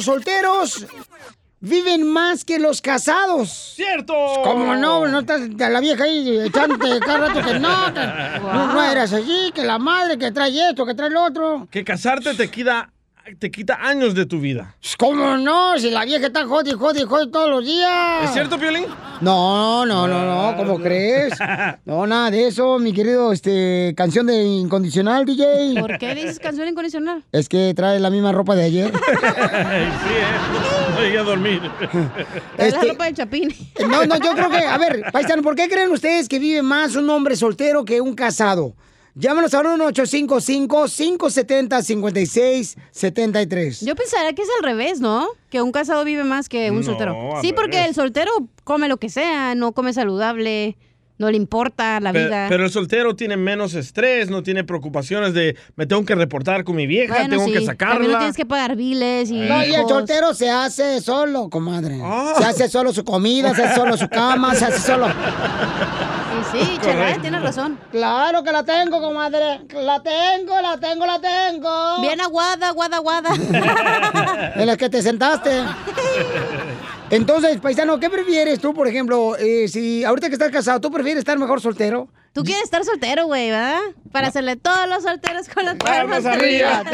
los solteros viven más que los casados. ¡Cierto! ¿Cómo no? No estás la vieja ahí echándote cada rato que no, que no, no eras así, que la madre que trae esto, que trae lo otro. Que casarte te quita, te quita años de tu vida. ¿Cómo no? Si la vieja está jode, jode, jode todos los días. ¿Es cierto, Piolín? No, no, no, no, ¿cómo crees? No, nada de eso, mi querido, este, canción de Incondicional, DJ. ¿Por qué dices canción incondicional? Es que trae la misma ropa de ayer. sí, ¿eh? No llegué a dormir. Trae la ropa de Chapín. No, no, yo creo que, a ver, paisano, ¿por qué creen ustedes que vive más un hombre soltero que un casado? Llámanos al 1-855-570-5673. Yo pensaría que es al revés, ¿no? Que un casado vive más que un No, soltero. Sí, porque el soltero come lo que sea, no come saludable, no le importa la vida. Pero el soltero tiene menos estrés, no tiene preocupaciones de me tengo que reportar con mi vieja, Bueno, tengo sí, que También no sacarla. tienes que pagar biles y. No, y el soltero se hace solo, comadre. Ah. Se hace solo su comida, se hace solo su cama, se hace solo... Sí, sí, Chela, tienes razón. Claro que la tengo, comadre. La tengo, la tengo, la tengo. Bien aguada, aguada, aguada. En la que te sentaste. Entonces, paisano, ¿qué prefieres tú, por ejemplo, eh, si ahorita que estás casado, tú prefieres estar mejor soltero? Tú quieres estar soltero, güey, ¿verdad? Para hacerle todos los solteros con las palmas arriba.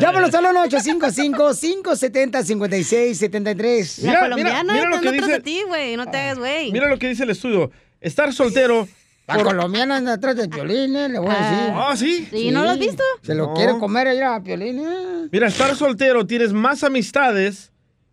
Llámanos al 1-855-570-5673. La colombiana mira lo está que dice- de ti, güey, no te hagas, güey. Mira lo que dice el estudio. Estar soltero. La colombiana anda atrás de Piolín, eh, le voy a decir. Ah, ¿sí? ¿Sí? ¿No lo has visto? Se lo No. quiere comer allá a Piolín, eh. Mira, estar soltero tienes más amistades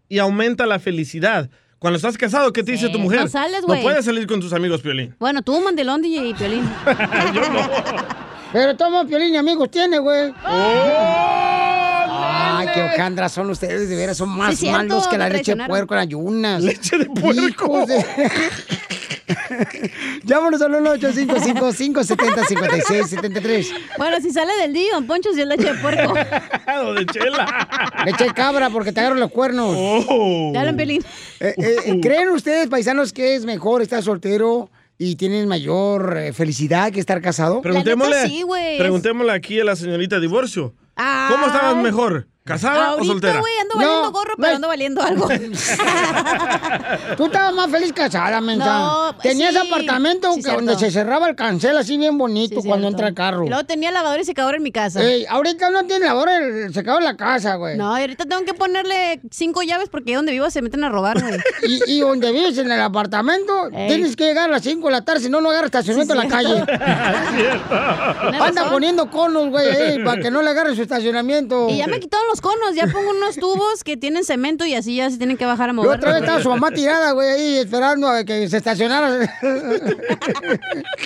y aumenta la felicidad. Cuando estás casado, ¿qué te dice Sí. tu mujer? No sales, güey. No puedes salir con tus amigos, Piolín. Bueno, tú, Mandelón, DJ y Piolín. Pero toma Piolín y amigos tiene, güey. ¡Oh! Ay, qué hojandras son ustedes, de veras, son más Sí, malos que la leche de puerco en ayunas. Leche de puerco. Hijos de- Llámanos al 1-855-570-5673. Bueno, si sale del día, don Poncho, si es leche de puerco. o de chela. Leche de cabra porque te agarran los cuernos. Oh. Te hablan, Piolín. Eh, eh, ¿Creen ustedes, paisanos, que es mejor estar soltero y tienen mayor eh, felicidad que estar casado? Preguntémosle, sí, preguntémosle aquí a la señorita divorcio. Ah. ¿Cómo estabas mejor? ¿Casada o Ahorita, soltera? güey, ando No, valiendo gorro, pero no. ando valiendo algo. Tú estabas más feliz casada, mensa. No, Tenías sí. apartamento Sí, donde se cerraba el cancel así bien bonito Sí, cuando cierto. entra el carro. Y luego tenía lavadora y secadora en mi casa. Ey, ahorita no tiene lavadora el secador en la casa, güey. No, y ahorita tengo que ponerle cinco llaves porque donde vivo se meten a robar, güey. Y, y donde vives en el apartamento, Ey. tienes que llegar a las 5 de la tarde, si no, no agarras estacionamiento en la calle. Anda poniendo conos, güey, para que no le agarre su estacionamiento. Y ya me quitaron los conos, ya pongo unos tubos que tienen cemento y así ya se tienen que bajar a mover. otra vez estaba su mamá tirada, güey, ahí esperando a que se estacionara.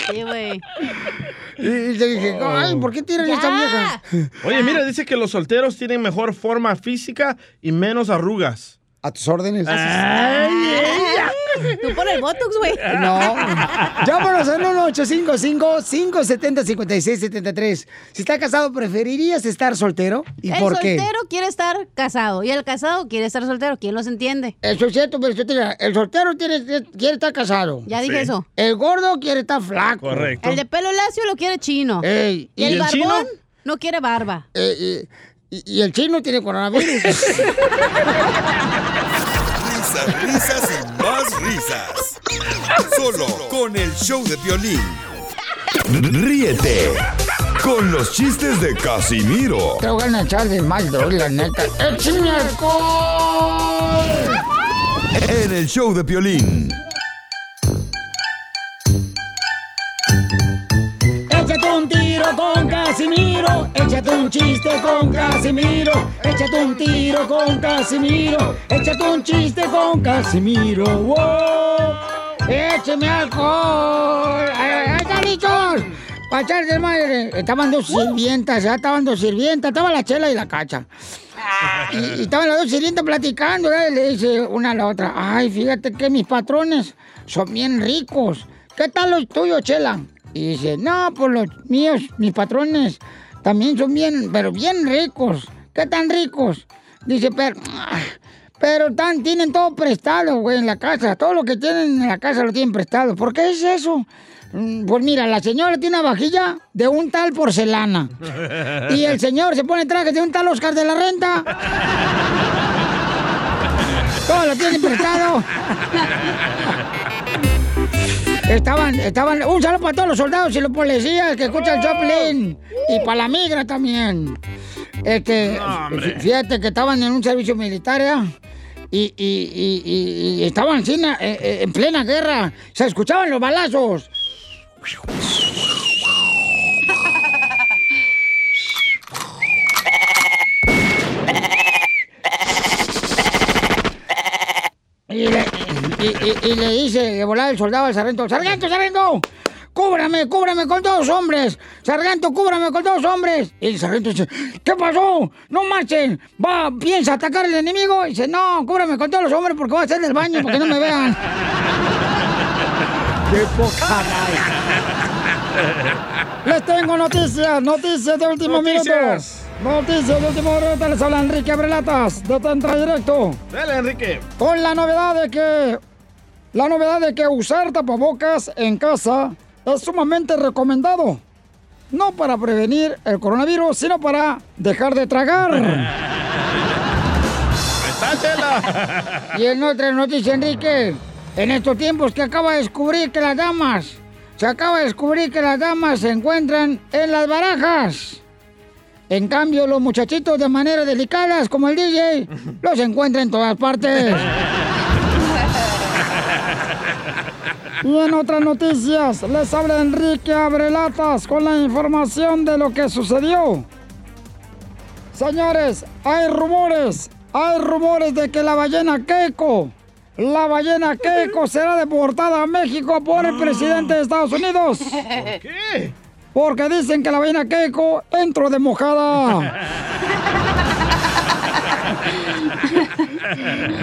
Sí, güey. y, y le dije, ay, ¿por qué tiran esta vieja? Oye, mira, dice que los solteros tienen mejor forma física y menos arrugas. A tus órdenes. Ay, ella. Tú por el Botox, güey. No. Llámanos al 1-855-570-5673. Si está casado, ¿preferirías estar soltero? ¿Y el por qué? soltero quiere estar casado y el casado quiere estar soltero. ¿Quién los entiende? Eso es cierto, pero yo te digo, el soltero tiene- quiere estar casado. Ya dije Sí. eso. El gordo quiere estar flaco. Correcto. El de pelo lacio lo quiere chino. Ey, y el, el barbón chino? no quiere barba. Eh, eh, y, y el chino tiene coronavirus. Risas, risas y más risas. Solo con el show de violín. Ríete con los chistes de Casimiro Te voy a echar de mal, la neta. ¡Échame alcohol! en el show de violín. Échate un chiste con Casimiro. Échate un tiro con Casimiro. Échate un chiste con Casimiro. ¡Wow! ¡Écheme alcohol! ¡Ay, ay, ay, carichos! Para echarse de madre. Estaban dos sirvientas, ya estaban dos sirvientas. Estaba la chela y la cacha. Y, y estaban las dos sirvientas platicando, le dice una a la otra, ay, fíjate que mis patrones son bien ricos. ¿Qué tal los tuyos, Chela? Y dice, no, pues los míos, mis patrones, también son bien, pero bien ricos. ¿Qué tan ricos? Dice, pero, ah, pero tan, tienen todo prestado, güey, en la casa. Todo lo que tienen en la casa lo tienen prestado. ¿Por qué es eso? Mm, Pues mira, la señora tiene una vajilla de un tal porcelana. Y el señor se pone traje de un tal Oscar de la Renta. Todo lo tienen prestado. Estaban, estaban, un saludo para todos los soldados y los policías que escuchan Joplin. Y para la migra también. Este, fí- fíjate que estaban en un servicio militar, ¿eh? Y, y, y, estaban sin- eh, eh, en plena guerra. Se escuchaban los balazos. Y le, y, y- y le dice de volar el soldado al sargento, ¡Sargento, sargento! ¡Cúbrame, cúbrame con dos hombres! ¡Sargento, cúbrame con dos hombres! Y el sargento dice, ¿qué pasó? ¡No marchen! ¿Va, piensa atacar al enemigo? Y dice, no, cúbrame con todos los hombres porque voy a hacer del baño para que no me vean. ¡Qué poca Les tengo noticias, noticias de último Noticias. minuto. Noticias de último minuto. Les habla Enrique Abrelatas, de Tentra Directo. Dale, Enrique. Con la novedad de que. La novedad de que usar tapabocas en casa es sumamente recomendado. No para prevenir el coronavirus, sino para dejar de tragar. Y en otra noticia, Enrique, en estos tiempos que acaba de descubrir que las damas, se acaba de descubrir que las damas se encuentran en las barajas. En cambio, los muchachitos de manera delicadas, como el DJ, los encuentra en todas partes. Y en otras noticias, les habla Enrique Abrelatas con la información de lo que sucedió. Señores, hay rumores, hay rumores de que la ballena Keiko, la ballena Keiko será deportada a México por el presidente de Estados Unidos. ¿Por qué? Porque dicen que la ballena Keiko entró de mojada.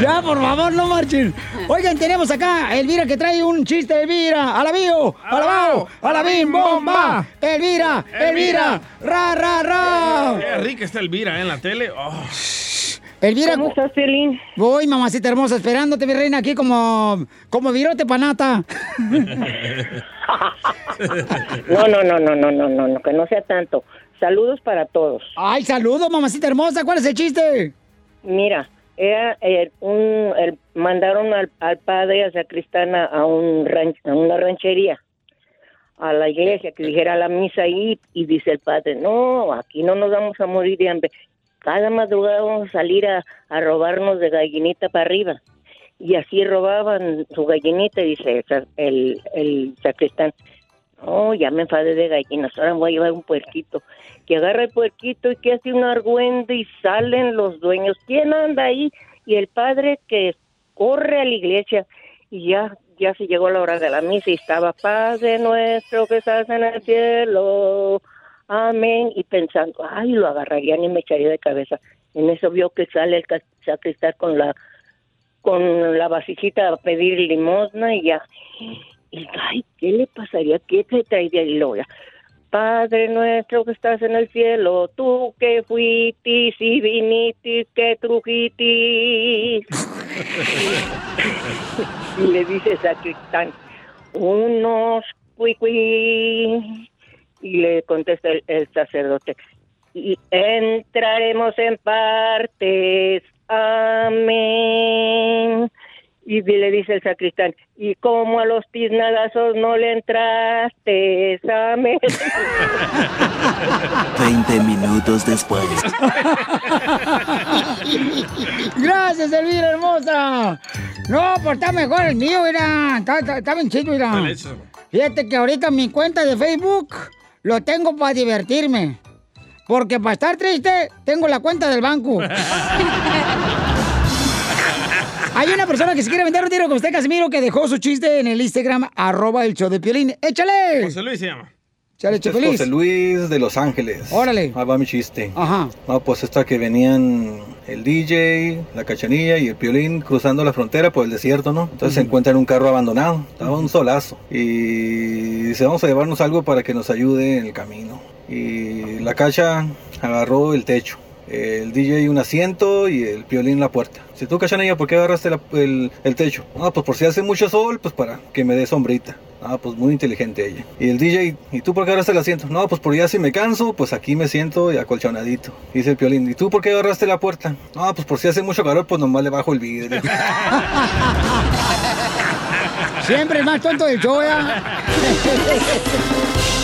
Ya, por favor, no marchen. Oigan, tenemos acá a Elvira que trae un chiste, Elvira. ¡Alabío! ¡Alabao! ¡Alabim! ¡Bomba! ¡Elvira! ¡Elvira! ¡Ra, ra, ra! Qué rica está Elvira ¿eh? en la tele. Oh. Elvira, ¿Cómo estás, Piolín? Voy, mamacita hermosa, esperándote, mi reina, aquí como, como virote panata. No, no, no, no, no, no, no, no, que no sea tanto. Saludos para todos. Ay, saludos, mamacita hermosa. ¿Cuál es el chiste? Mira, era eh, un, el- mandaron al, al padre a sacristana a un ran- a una ranchería, a la iglesia que dijera la misa ahí y dice el padre, no, aquí no nos vamos a morir de hambre. Cada madrugada vamos a salir a, a robarnos de gallinita para arriba. Y así robaban su gallinita, dice el, el, el sacristán. No, ya me enfadé de gallinas, ahora voy a llevar un puerquito. Que agarra el puerquito y que hace un argüende y salen los dueños. ¿Quién anda ahí? Y el padre que corre a la iglesia y ya, ya se llegó la hora de la misa y estaba Padre nuestro que estás en el cielo. Amén. Y pensando, ay, lo agarrarían y me echaría de cabeza. En eso vio que sale el sacristán con la con la vasijita a pedir limosna y ya. Y, ay, ¿qué le pasaría? ¿Qué te traería? Y luego ya, Padre nuestro que estás en el cielo, tú que fuitis y vinitis, que trujitis. y le dice sacristán, unos cuicui. Y le contesta el, el sacerdote, y entraremos en partes. Amén. Y le dice el sacristán, y como a los tiznadazos no le entraste, amén. 20 minutos después. Gracias, Elvira hermosa. No, pues está mejor el mío, mira. Está, está, está bien chido, mira. Fíjate que ahorita mi cuenta de Facebook lo tengo para divertirme. Porque para estar triste, tengo la cuenta del banco. Hay una persona que se quiere vender un tiro con usted, Casimiro, que dejó su chiste en el Instagram, arroba el show de Piolín. ¡Échale! José Luis se llama. ¡Échale, Este es! José Luis de Los Ángeles. Órale. Ahí va mi chiste. Ajá. No, pues esta que venían el DJ, la cachanilla y el piolín cruzando la frontera por el desierto, ¿no? Entonces se encuentran un carro abandonado, estaba un solazo. Y dice, vamos a llevarnos algo para que nos ayude en el camino. Y la cacha agarró el techo. El DJ un asiento y el piolín la puerta. Si tú, cachanilla, ¿por qué agarraste la- el, el techo? Ah, pues por si hace mucho sol, pues para que me dé sombrita. Ah, pues muy inteligente ella. Y el DJ, ¿y tú por qué agarraste el asiento? No, pues por ya si me canso, pues aquí me siento y acolchonadito. Dice el piolín, ¿y tú por qué agarraste la puerta? No, pues por si hace mucho calor, pues nomás le bajo el vidrio. Siempre el más tonto del show, ¿ya?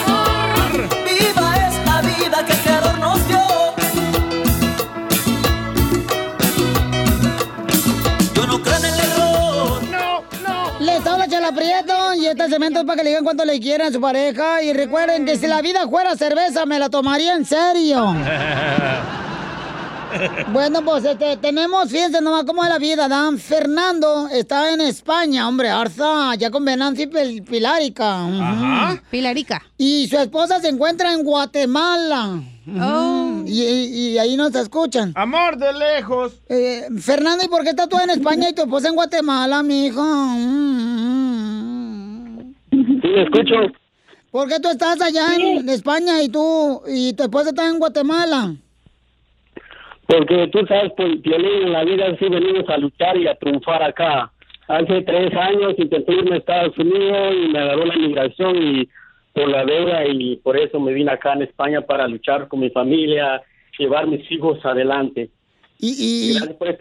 Este es para que le digan cuánto le quieren a su pareja. Y recuerden que si la vida fuera cerveza, me la tomaría en serio. Bueno, pues este, tenemos, fíjense nomás cómo es la vida, Dan. Fernando está en España, hombre, Arza, ya con Venancio y Pil- Pilarica. Ajá. Pilarica. Y su esposa se encuentra en Guatemala. Ujú. Y, y- y ahí nos escuchan. Amor de lejos. Eh, Fernando, ¿y por qué estás tú en España y tu esposa en Guatemala, mijo? Sí, escucho. ¿Por qué tú estás allá en España y tú y tu esposa está en Guatemala? Porque tú sabes, pues, Piolín, en la vida sí venimos a luchar y a triunfar acá. Hace tres años intenté irme a Estados Unidos y me agarró la migración y por la deuda y por eso me vine acá en España para luchar con mi familia, llevar mis hijos adelante. Y, y, por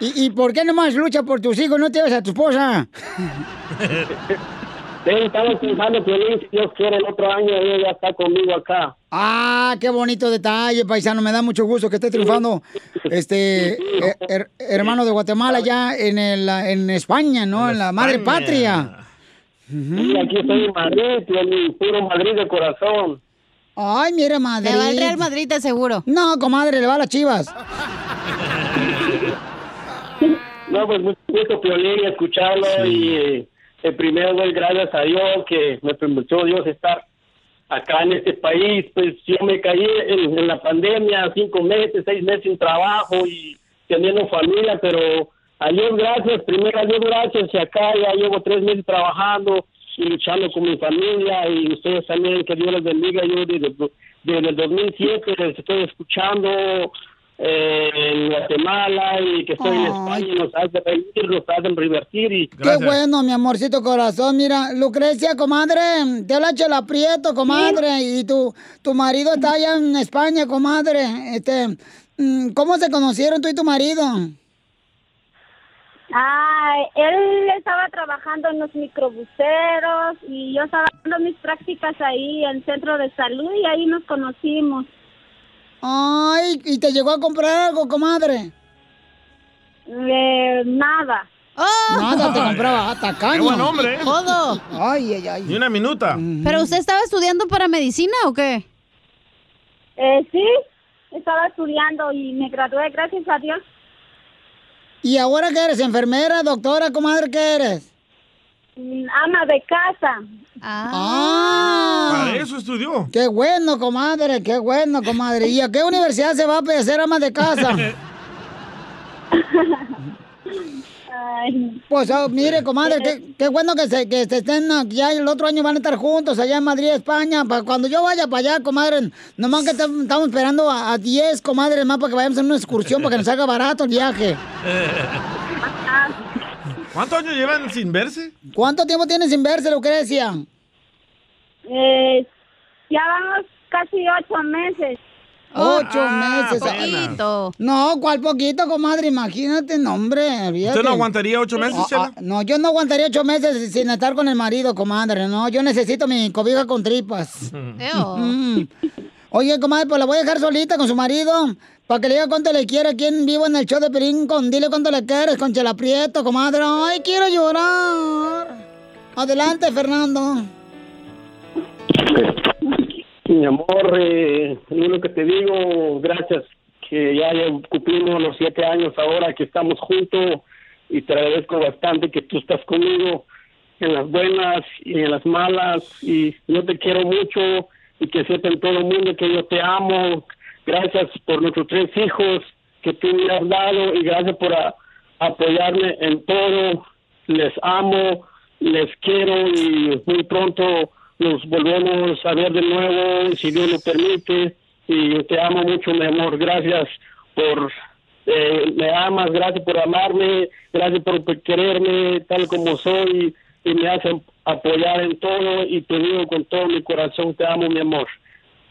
y, y por qué nomás lucha por tus hijos, no te llevas a tu esposa? Sí, estamos pensando, Piolín, si Dios quiere, el otro año ella ya está conmigo acá. Ah, qué bonito detalle, paisano. Me da mucho gusto que esté triunfando este eh, her- hermano de Guatemala ya en el, en España, ¿no? En, la madre patria. Sí, aquí estoy en Madrid, Piolín, puro Madrid de corazón. Ay, mira, Madrid. Le va al Real Madrid, te seguro. No, comadre, le va a las chivas. No, pues mucho gusto, Piolín, escucharlo y eh, eh, primero doy gracias a Dios que me permitió Dios estar acá en este país. Pues yo me caí en, en la pandemia, cinco meses, seis meses sin trabajo y teniendo familia, pero a Dios gracias, primero a Dios gracias y acá ya llevo tres meses trabajando y luchando con mi familia y ustedes también, que Dios les bendiga. Yo desde, desde el 2007 les estoy escuchando eh, en Guatemala y que estoy en España y nos hacen reír, nos hacen divertir y Qué bueno, mi amorcito corazón. Mira, Lucrecia, comadre, te habla Chela Prieto, comadre, y tu, tu marido está allá en España, comadre. Este, mm, ¿Cómo se conocieron tú y tu marido? Ah, él estaba trabajando en los microbuseros y yo estaba dando mis prácticas ahí en centro de salud y ahí nos conocimos. Ay, ¿y te llegó a comprar algo, comadre? Eh, nada. Nada, te compraba hasta caña. Qué buen hombre. Todo. Ay, ay, ay. Ni una minuta. ¿Pero usted estaba estudiando para medicina o qué? Eh, sí, estaba estudiando y me gradué, gracias a Dios. ¿Y ahora qué eres? ¿Enfermera, doctora, comadre, qué eres? Mm, Ama de casa. Ah. Para eso estudió. Qué bueno, comadre, qué bueno, comadre. ¿Y a qué universidad se va a hacer ama de casa? Pues oh, mire, comadre, qué, qué bueno que se, que se estén ya el otro año van a estar juntos allá en Madrid, España. Para cuando yo vaya para allá, comadre, nomás que estamos esperando a, a 10 comadres más para que vayamos en una excursión para que nos haga barato el viaje. ¿Cuántos años llevan sin verse? ¿Cuánto tiempo tienes sin verse, Lucrecia? Eh, ya vamos casi ocho meses. Ocho Ah, meses. apenas. No, ¿cuál poquito, comadre? Imagínate, no, hombre. ¿Usted no aguantaría ocho meses, Ah, Chela? ah, no, yo no aguantaría ocho meses sin estar con el marido, comadre. No, yo necesito mi cobija con tripas. Mm. Oye, comadre, pues la voy a dejar solita con su marido. Para que le diga cuánto le quiere aquí en vivo en el show de Pelín. Con, dile cuánto le quieres con Chela Prieto, comadre. Ay, quiero llorar. Adelante, Fernando. Mi amor, eh, lo que te digo, gracias, que ya cumplimos los siete años ahora que estamos juntos y te agradezco bastante que tú estás conmigo en las buenas y en las malas y yo te quiero mucho y que sepa en todo el mundo que yo te amo, Gracias por nuestros tres hijos que tú me has dado y gracias por apoyarme en todo. Les amo, les quiero y muy pronto nos volvemos a ver de nuevo, si Dios lo permite. Y te amo mucho, mi amor. Gracias por eh, me amas, gracias por amarme, gracias por quererme tal como soy y me hacen apoyar en todo y te digo con todo mi corazón, te amo mi amor.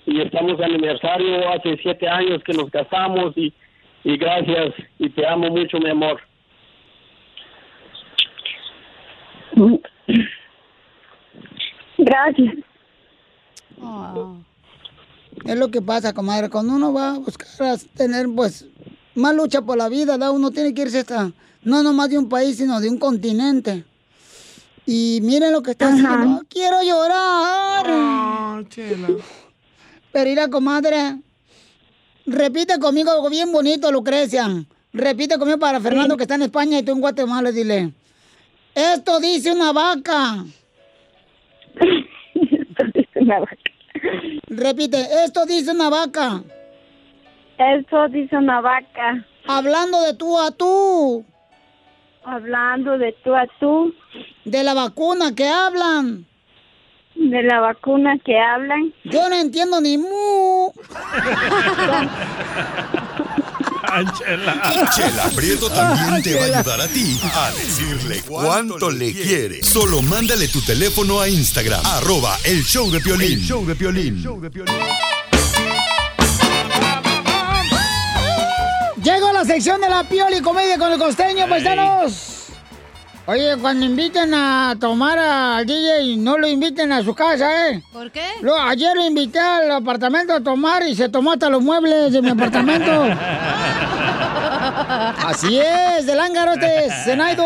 Y estamos de aniversario, hace siete años que nos casamos y, y gracias y te amo mucho mi amor. Gracias. Es lo que pasa, comadre. Cuando uno va a buscar a tener, pues, más lucha por la vida, ¿da? uno tiene que irse hasta, no nomás de un país, sino de un continente. Y miren lo que está haciendo. Quiero llorar. Pero mira, comadre, repite conmigo algo bien bonito, Lucrecia. Repite conmigo para Fernando que está en España y tú en Guatemala, dile. Esto dice una vaca. Repite, esto dice una vaca. Esto dice una vaca. Hablando de tú a tú. Hablando de tú a tú. De la vacuna que hablan. De la vacuna que hablan. Yo no entiendo ni mu. Chela Prieto también te va a ayudar a ti a decirle cuánto le quiere. Solo mándale tu teléfono a Instagram, arroba el show de Piolín. El show de Piolín. Llego a la sección de la Pioli Comedia con el costeño, paisanos. Oye, cuando inviten a tomar al DJ, no lo inviten a su casa, ¿eh? ¿Por qué? Lo, ayer lo invité al apartamento a tomar y se tomó hasta los muebles de mi apartamento. Así es, del ángaro este, Zenaido.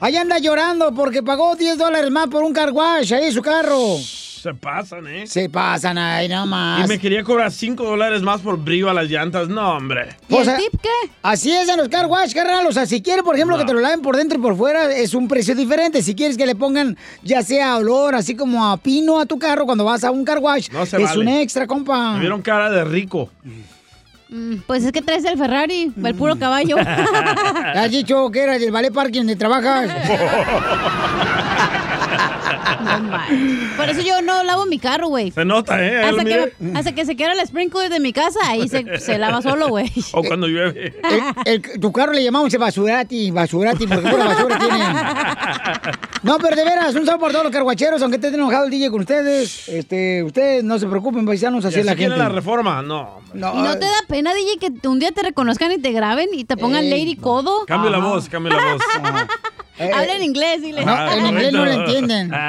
Ahí anda llorando porque pagó 10 dólares más por un car wash ahí en su carro. Se pasan, ¿eh? Se pasan ahí nomás. Y me quería cobrar 5 dólares más por brillo a las llantas. No, hombre. O sea, Así es en los car wash, carnal. O sea, si quieres, por ejemplo, que te lo laven por dentro y por fuera, es un precio diferente. Si quieres que le pongan ya sea olor, así como a pino a tu carro cuando vas a un car wash, No se es vale. un extra, compa. Me vieron cara de rico. Mm, Pues es que traes el Ferrari, el puro caballo. ¿Le has dicho que era del ballet parking donde trabajas? No. Por eso yo no lavo mi carro, güey. Se nota, ¿eh? Hasta que, mire. hasta que se quiera el sprinkler de mi casa, ahí se, se lava solo, güey. O cuando llueve. El- el- tu carro le llamamos el basurati, basurati, porque pura basura tiene. No, pero de veras, un saludo por todos los carguacheros, aunque esté enojado el DJ con ustedes. Este, ustedes no se preocupen, paisanos, así ¿Y es la gente. la reforma? No. ¿Y no te da pena, DJ, que un día te reconozcan y te graben y te pongan Ey. Lady Codo? Cambio la voz, cambio la voz. Habla en inglés, dile. No, en inglés no lo entienden.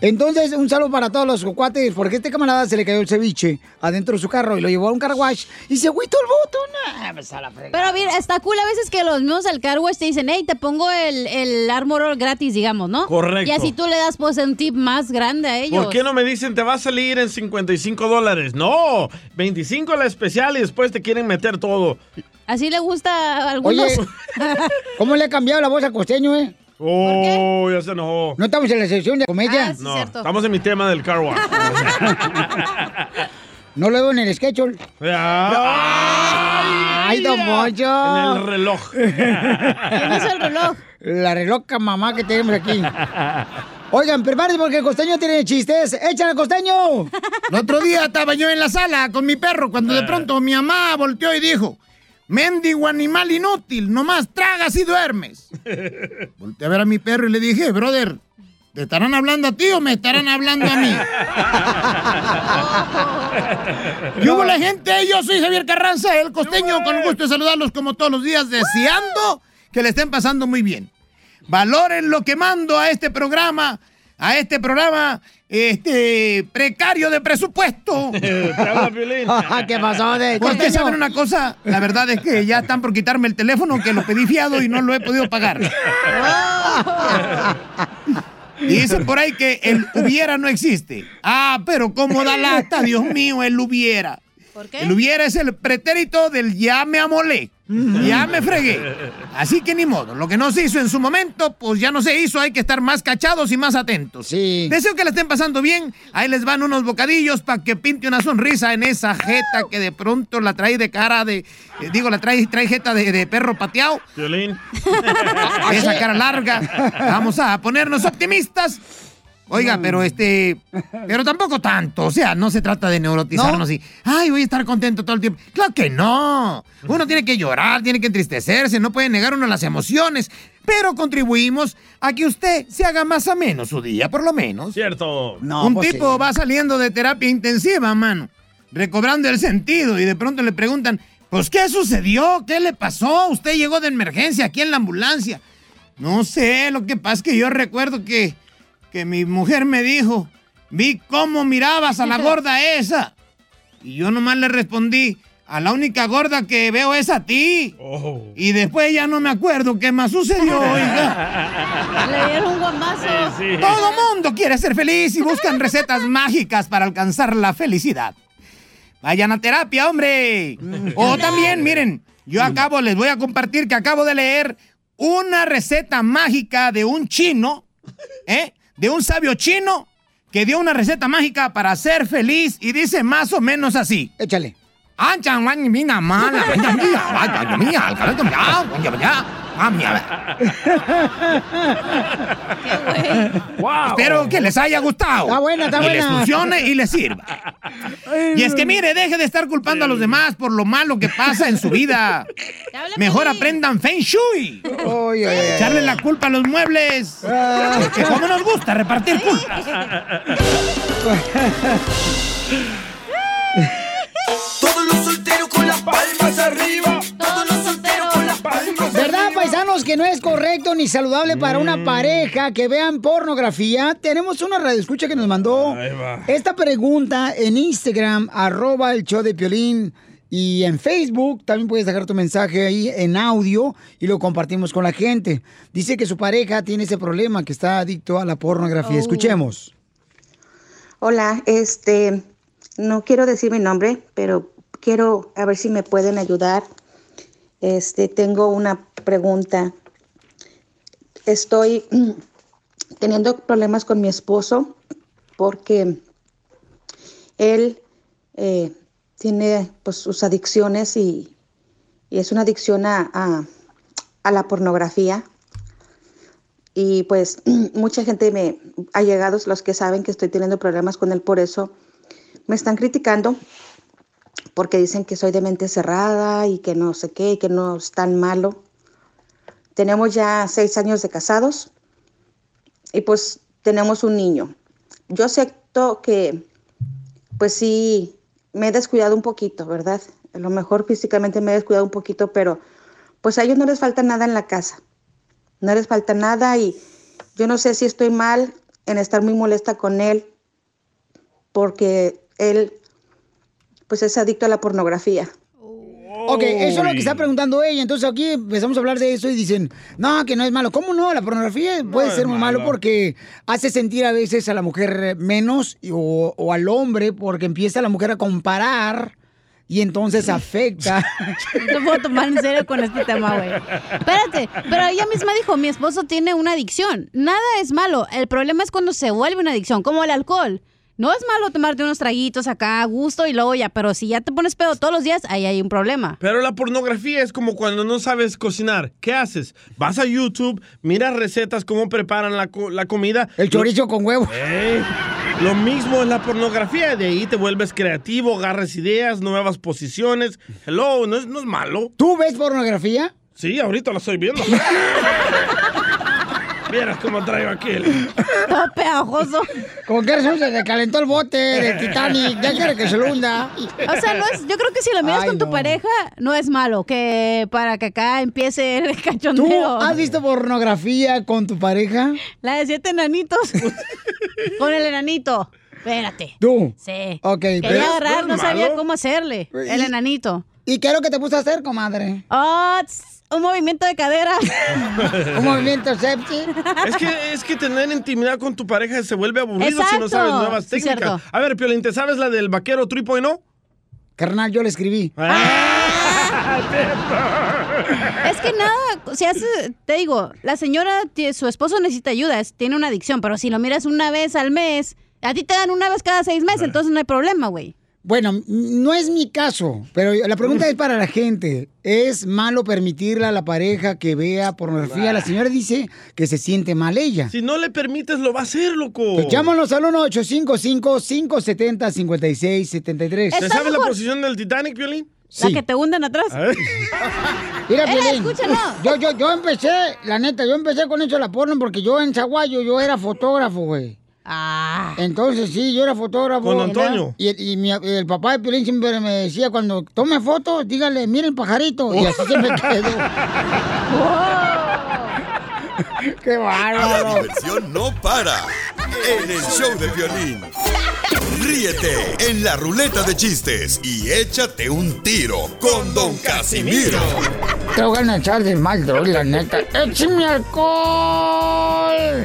Entonces, un saludo para todos los cuates, porque a este camarada se le cayó el ceviche adentro de su carro y lo llevó a un car wash y se agüitó el voto. Nah, pues a la fregada. Pero mira, está cool a veces que los mismos al car wash te dicen, hey, te pongo el, el Armor gratis, digamos, ¿no? Correcto. Y así tú le das pues un tip más grande a ellos. ¿Por qué no me dicen te va a salir en 55 dólares? No, 25 la especial y después te quieren meter todo. Así le gusta a algunos. Oye, ¿cómo le ha cambiado la voz al costeño, eh? Oh, ya se enojó. No estamos en la sección de comedia. no, estamos en mi tema del car wash. No lo veo en el schedule. ¡Ay, don Poncho! En el reloj. ¿Quién hizo el reloj? La reloca mamá que tenemos aquí. Oigan, prepárense porque el costeño tiene chistes. ¡Échale, costeño! El otro día estaba yo en la sala con mi perro cuando de pronto mi mamá volteó y dijo, mendigo animal inútil, nomás tragas y duermes. Volteé a ver a mi perro y le dije, brother, ¿te estarán hablando a ti o me estarán hablando a mí? ¿Qué hubo la gente? Yo soy Javier Carranza, el costeño, con el gusto de saludarlos como todos los días, deseando que le estén pasando muy bien. Valoren lo que mando a este programa, a este programa este precario de presupuesto. ¿Qué pasó de Porque saben una cosa, la verdad es que ya están por quitarme el teléfono que lo pedí fiado y no lo he podido pagar. Y dicen por ahí que el hubiera no existe. Ah, pero cómo da lata, Dios mío, el hubiera. ¿Por qué? El hubiera es el pretérito del ya me amolé. Ya me fregué. Así que ni modo. Lo que no se hizo en su momento, pues ya no se hizo. Hay que estar más cachados y más atentos. Sí. Deseo que le estén pasando bien. Ahí les van unos bocadillos para que pinte una sonrisa en esa jeta que de pronto la trae de cara de. eh, digo, la trae, trae jeta de, de perro pateado. Violín. Esa cara larga. Vamos a ponernos optimistas. Oiga, pero este. Pero tampoco tanto. O sea, no se trata de neurotizarnos y. Ay, voy a estar contento todo el tiempo. Claro que no. Uno tiene que llorar, tiene que entristecerse, no puede negar uno las emociones. Pero contribuimos a que usted se haga más ameno su día, por lo menos. Cierto. Un pues tipo va saliendo de terapia intensiva, mano, recobrando el sentido y de pronto le preguntan, pues ¿qué sucedió? ¿Qué le pasó? Usted llegó de emergencia aquí en la ambulancia. No sé, lo que pasa es que yo recuerdo que, que mi mujer me dijo, vi cómo mirabas a la gorda esa. Y yo nomás le respondí, a la única gorda que veo es a ti. Y después ya no me acuerdo qué más sucedió, oiga. Le dieron un guamazo. Todo mundo quiere ser feliz y buscan recetas mágicas para alcanzar la felicidad. Vayan a terapia, hombre. O también, miren, yo acabo, les voy a compartir que acabo de leer una receta mágica de un chino, ¿eh? De un sabio chino que dio una receta mágica para ser feliz y dice más o menos así. Échale. Espero que les haya gustado. Está buena, está y les buena. funcione y les sirva. Y es que mire, deje de estar culpando a los demás por lo malo que pasa en su vida. Mejor aprendan Feng Shui. Echarle la culpa a los muebles. Que como nos gusta repartir culpas. Todos los solteros con las palmas arriba. Que no es correcto ni saludable para Mm. una pareja que vean pornografía? Tenemos una radioescucha que nos mandó esta pregunta en Instagram, arroba el show de Piolín. Y en Facebook también puedes dejar tu mensaje ahí en audio y lo compartimos con la gente. Dice que su pareja tiene ese problema, que está adicto a la pornografía. Oh. Escuchemos. Hola, este, no quiero decir mi nombre, pero quiero a ver si me pueden ayudar. Este, tengo una pregunta. Estoy teniendo problemas con mi esposo porque él eh, tiene pues sus adicciones y, es una adicción a- a la pornografía. Y pues mucha gente me ha llegado, los que saben que estoy teniendo problemas con él por eso, me están criticando porque dicen que soy de mente cerrada y que no sé qué, y que no es tan malo. Tenemos ya seis años de casados y pues tenemos un niño. Yo acepto que pues sí me he descuidado un poquito, ¿verdad? A lo mejor físicamente me he descuidado un poquito, pero pues a ellos no les falta nada en la casa. No les falta nada y yo no sé si estoy mal en estar muy molesta con él porque él pues es adicto a la pornografía. Ok, eso es lo que está preguntando ella. Entonces aquí empezamos a hablar de eso y dicen, no, que no es malo. ¿Cómo no? La pornografía puede ser muy malo malo. porque hace sentir a veces a la mujer menos o, o al hombre porque empieza la mujer a comparar y entonces afecta. No puedo tomar en serio con este tema, güey. Espérate, pero ella misma dijo, mi esposo tiene una adicción. Nada es malo. El problema es cuando se vuelve una adicción, como el alcohol. No es malo tomarte unos traguitos acá a gusto y luego ya, pero si ya te pones pedo todos los días, ahí hay un problema. Pero la pornografía es como cuando no sabes cocinar. ¿Qué haces? Vas a YouTube, miras recetas, cómo preparan la, co- la comida. El chorizo con huevo. Ey, Lo mismo es la pornografía. De ahí te vuelves creativo, agarras ideas, nuevas posiciones. Hello, no es, no es malo. ¿Tú ves pornografía? Sí, ahorita lo estoy viendo. Vieras cómo traigo aquí. el- Todo pegajoso. ¿Con qué razón se le calentó el bote del Titanic? Ya quiere que se lo hunda. O sea, no es, yo creo que si lo miras Ay, con tu no. pareja, no es malo. Que para que acá empiece el ¿Tú cachondeo. has visto pornografía con tu pareja? La de siete enanitos. con el enanito. Espérate. ¿Tú? Sí. Ok, Quería pero- agarrar, no ¿No es sabía cómo hacerle. El ¿Y- enanito. ¿Y qué es lo que te puse a hacer, comadre? Ah, tss, un movimiento de cadera. Un movimiento sepsi. Es que, es que tener intimidad con tu pareja se vuelve aburrido si no sabes nuevas técnicas. A ver, Piolín, ¿te sabes la del vaquero 3.0? Carnal, yo le escribí. Es que nada, si hace, te digo, la señora, su esposo necesita ayuda, tiene una adicción, pero si lo miras una vez al mes, a ti te dan una vez cada seis meses, entonces no hay problema, güey. Bueno, no es mi caso, pero la pregunta es para la gente. ¿Es malo permitirle a la pareja que vea pornografía? La señora dice que se siente mal ella. Si no le permites, lo va a hacer, loco. Pues llámanos al 1-855-570-5673. ¿Te sabes la posición del Titanic, Violín? Sí. te hunden atrás. Mira, Eh, Piolín, escúchalo. Yo, yo, yo empecé, la neta, yo empecé con eso de la porno porque yo en Zaguayo, yo era fotógrafo, güey. Ah. Entonces, sí, yo era fotógrafo. Con Antonio. Y, el- y mi- el papá de Piolín siempre me decía, cuando tome fotos, dígale, miren pajarito. Y así se me quedó. ¡Qué La bárbaro! diversión no para en el show de violín. Ríete en la ruleta de chistes y échate un tiro con Don Casimiro. Te voy a echar de mal, droga, la neta. ¡Échame alcohol!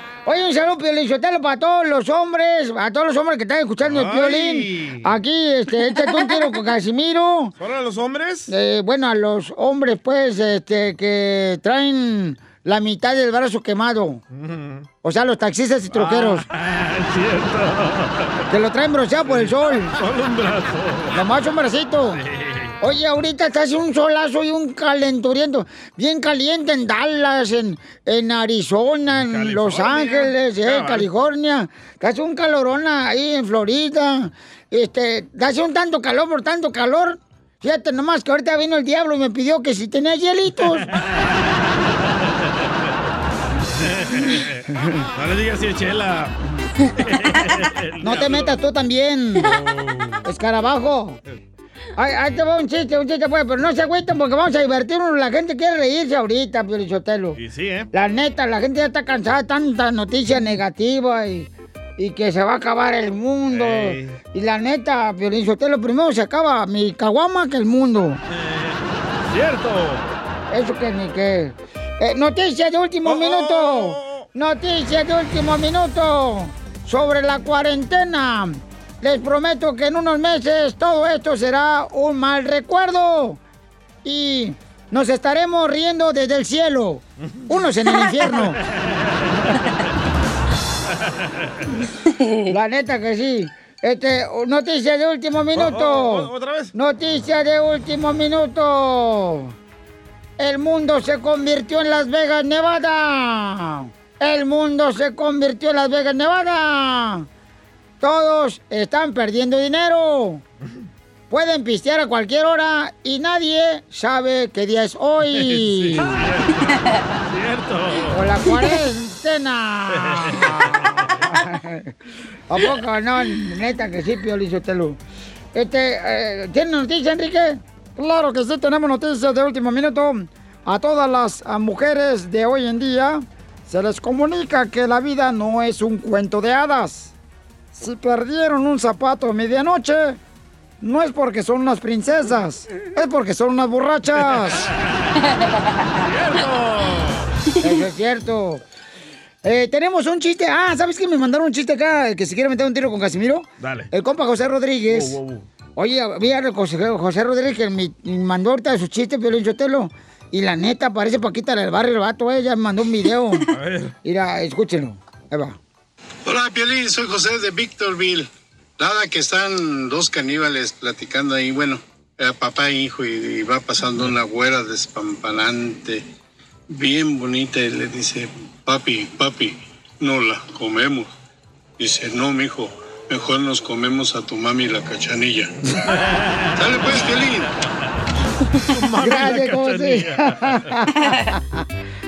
Oye, un saludo, Piolín Sotelo, para todos los hombres, a todos los hombres que están escuchando el. Piolín. Aquí, este, échate un tiro con Casimiro. ¿Solo a los hombres? Eh, bueno, a los hombres, pues, este, que traen la mitad del brazo quemado. O sea, los taxistas y troqueros. Ah, es cierto. Que lo traen bronceado por el sol. Solo un brazo. Nomás un bracito. Oye, ahorita está haciendo un solazo y un calenturiento. Bien caliente en Dallas, en, en Arizona, en Los Ángeles, eh, Cabal. California. Que hace un calorón ahí en Florida. Este, hace un tanto calor por tanto calor. Fíjate nomás que ahorita vino el diablo y me pidió que si tenía hielitos. No le digas si es chela. No te metas tú también. Escarabajo. Ay, ahí te va un chiste, un chiste, pues, pero no se agüiten porque vamos a divertirnos. La gente quiere reírse ahorita, Piolichotelo. Y sí, ¿eh? La neta, la gente ya está cansada de tanta noticia negativa y, y que se va a acabar el mundo. Y la neta, Piolichotelo, primero se acaba mi caguama que el mundo. Cierto. Eso que ni que. Eh, noticias de último minuto. Noticias de último minuto. Sobre la cuarentena. Les prometo que en unos meses todo esto será un mal recuerdo. Y nos estaremos riendo desde el cielo. Unos en el infierno. La neta que sí. Este, noticia de último minuto. Oh, oh, oh, ¿otra vez? Noticia de último minuto. El mundo se convirtió en Las Vegas, Nevada. El mundo se convirtió en Las Vegas, Nevada. Todos están perdiendo dinero. Pueden pistear a cualquier hora y nadie sabe qué día es hoy. Cierto. O la cuarentena. ¿A poco no? Neta que sí, Pio Lizotelo. Este, eh, ¿tiene noticia, Enrique? Claro que sí, tenemos noticias de último minuto. A todas las mujeres de hoy en día se les comunica que la vida no es un cuento de hadas. Si perdieron un zapato a medianoche, no es porque son unas princesas, es porque son unas borrachas. Eso es cierto. Eh, tenemos un chiste. Ah, ¿sabes que me mandaron un chiste acá? Que se quiere meter un tiro con Casimiro. Dale. El compa José Rodríguez. Wow, wow, wow. Oye, vi al José, José Rodríguez que me mandó ahorita su chiste, Piolín Sotelo. Y la neta, parece Paquita del barrio, el vato, eh, ya me mandó un video. A ver. Mira, escúchenlo. Ahí va. Hola, Piolín, soy José de Victorville. Nada, que están dos caníbales platicando ahí, bueno, eh, papá e hijo, y, y va pasando una güera despampanante, bien bonita, y le dice, papi, papi, no la comemos. Dice, no, mijo, mejor nos comemos a tu mami la cachanilla. Dale pues, Piolín. Gracias, José.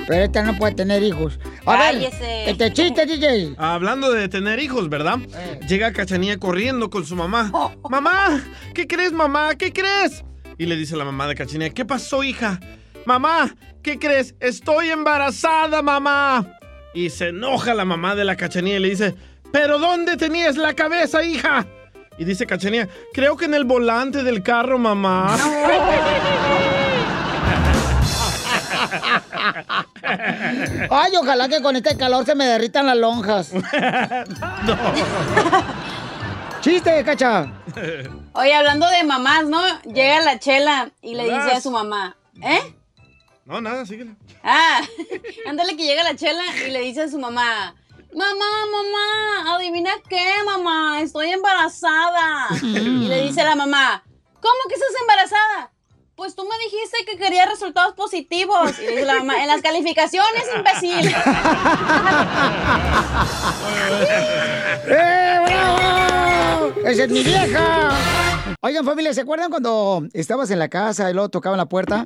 Pero esta no puede tener hijos. A Cállese. ver, este chiste, DJ. Hablando de tener hijos, ¿verdad? Llega Cachanía corriendo con su mamá. Mamá, ¿qué crees, mamá? ¿Qué crees? Y le dice la mamá de Cachanía, ¿qué pasó, hija? Mamá, ¿qué crees? Estoy embarazada, mamá. Y se enoja la mamá de la cachanilla y le dice, ¿pero dónde tenías la cabeza, hija? Y dice cachanilla, creo que en el volante del carro, mamá. Ay, ojalá que con este calor se me derritan las lonjas. Chiste, cacha. Oye, hablando de mamás, ¿no? Llega la chela y le dice a su mamá, ¿eh? No, nada, síguele. Ah, ándale que llega la chela y le dice a su mamá, mamá, mamá, adivina qué, mamá, estoy embarazada. Y le dice la mamá, ¿cómo que estás embarazada? Pues tú me dijiste que querías resultados positivos. En las calificaciones, imbécil. ¡Eh, bravo! ¡Esa es mi vieja! Oigan, familia, ¿se acuerdan cuando estabas en la casa y luego tocaban la puerta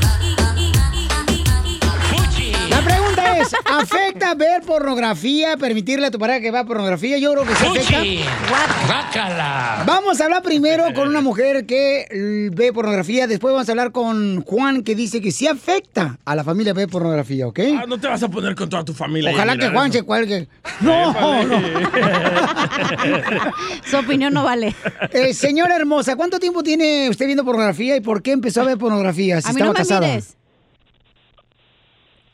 Ver pornografía, permitirle a tu pareja que vea pornografía? Yo creo que sí afecta. ¡Bácala! Vamos a hablar primero con una mujer que ve pornografía, después vamos a hablar con Juan que dice que sí afecta a la familia ver pornografía, ¿ok? Ah, no te vas a poner con toda tu familia. Ojalá que Juan eso. se cuelgue. No, no. Su opinión no vale. Eh, señora hermosa, ¿cuánto tiempo tiene usted viendo pornografía y por qué empezó a ver pornografía? Si A mí estaba no me casada. mires.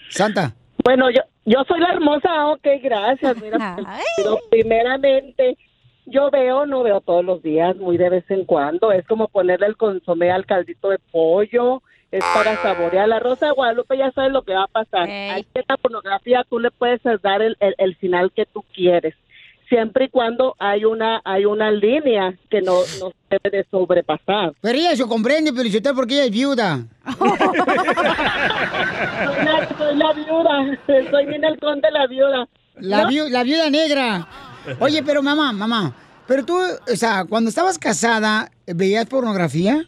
Santa. Bueno, yo, yo soy la hermosa, ok, gracias. Mira, pero primeramente, yo veo, no veo todos los días, muy de vez en cuando. Es como ponerle el consomé al caldito de pollo, es para saborear. La Rosa de Guadalupe ya sabes lo que va a pasar. Hay cierta pornografía, tú le puedes dar el, el, el final que tú quieres. Siempre y cuando hay una hay una línea que no, no se debe de sobrepasar. Pero ella se comprende, pero usted porque ella es viuda. Soy la, soy la viuda, soy Ninel Conde la viuda. La, ¿No? viu- la viuda negra. Oye, pero mamá, mamá, pero tú, o sea, cuando estabas casada, ¿veías pornografía?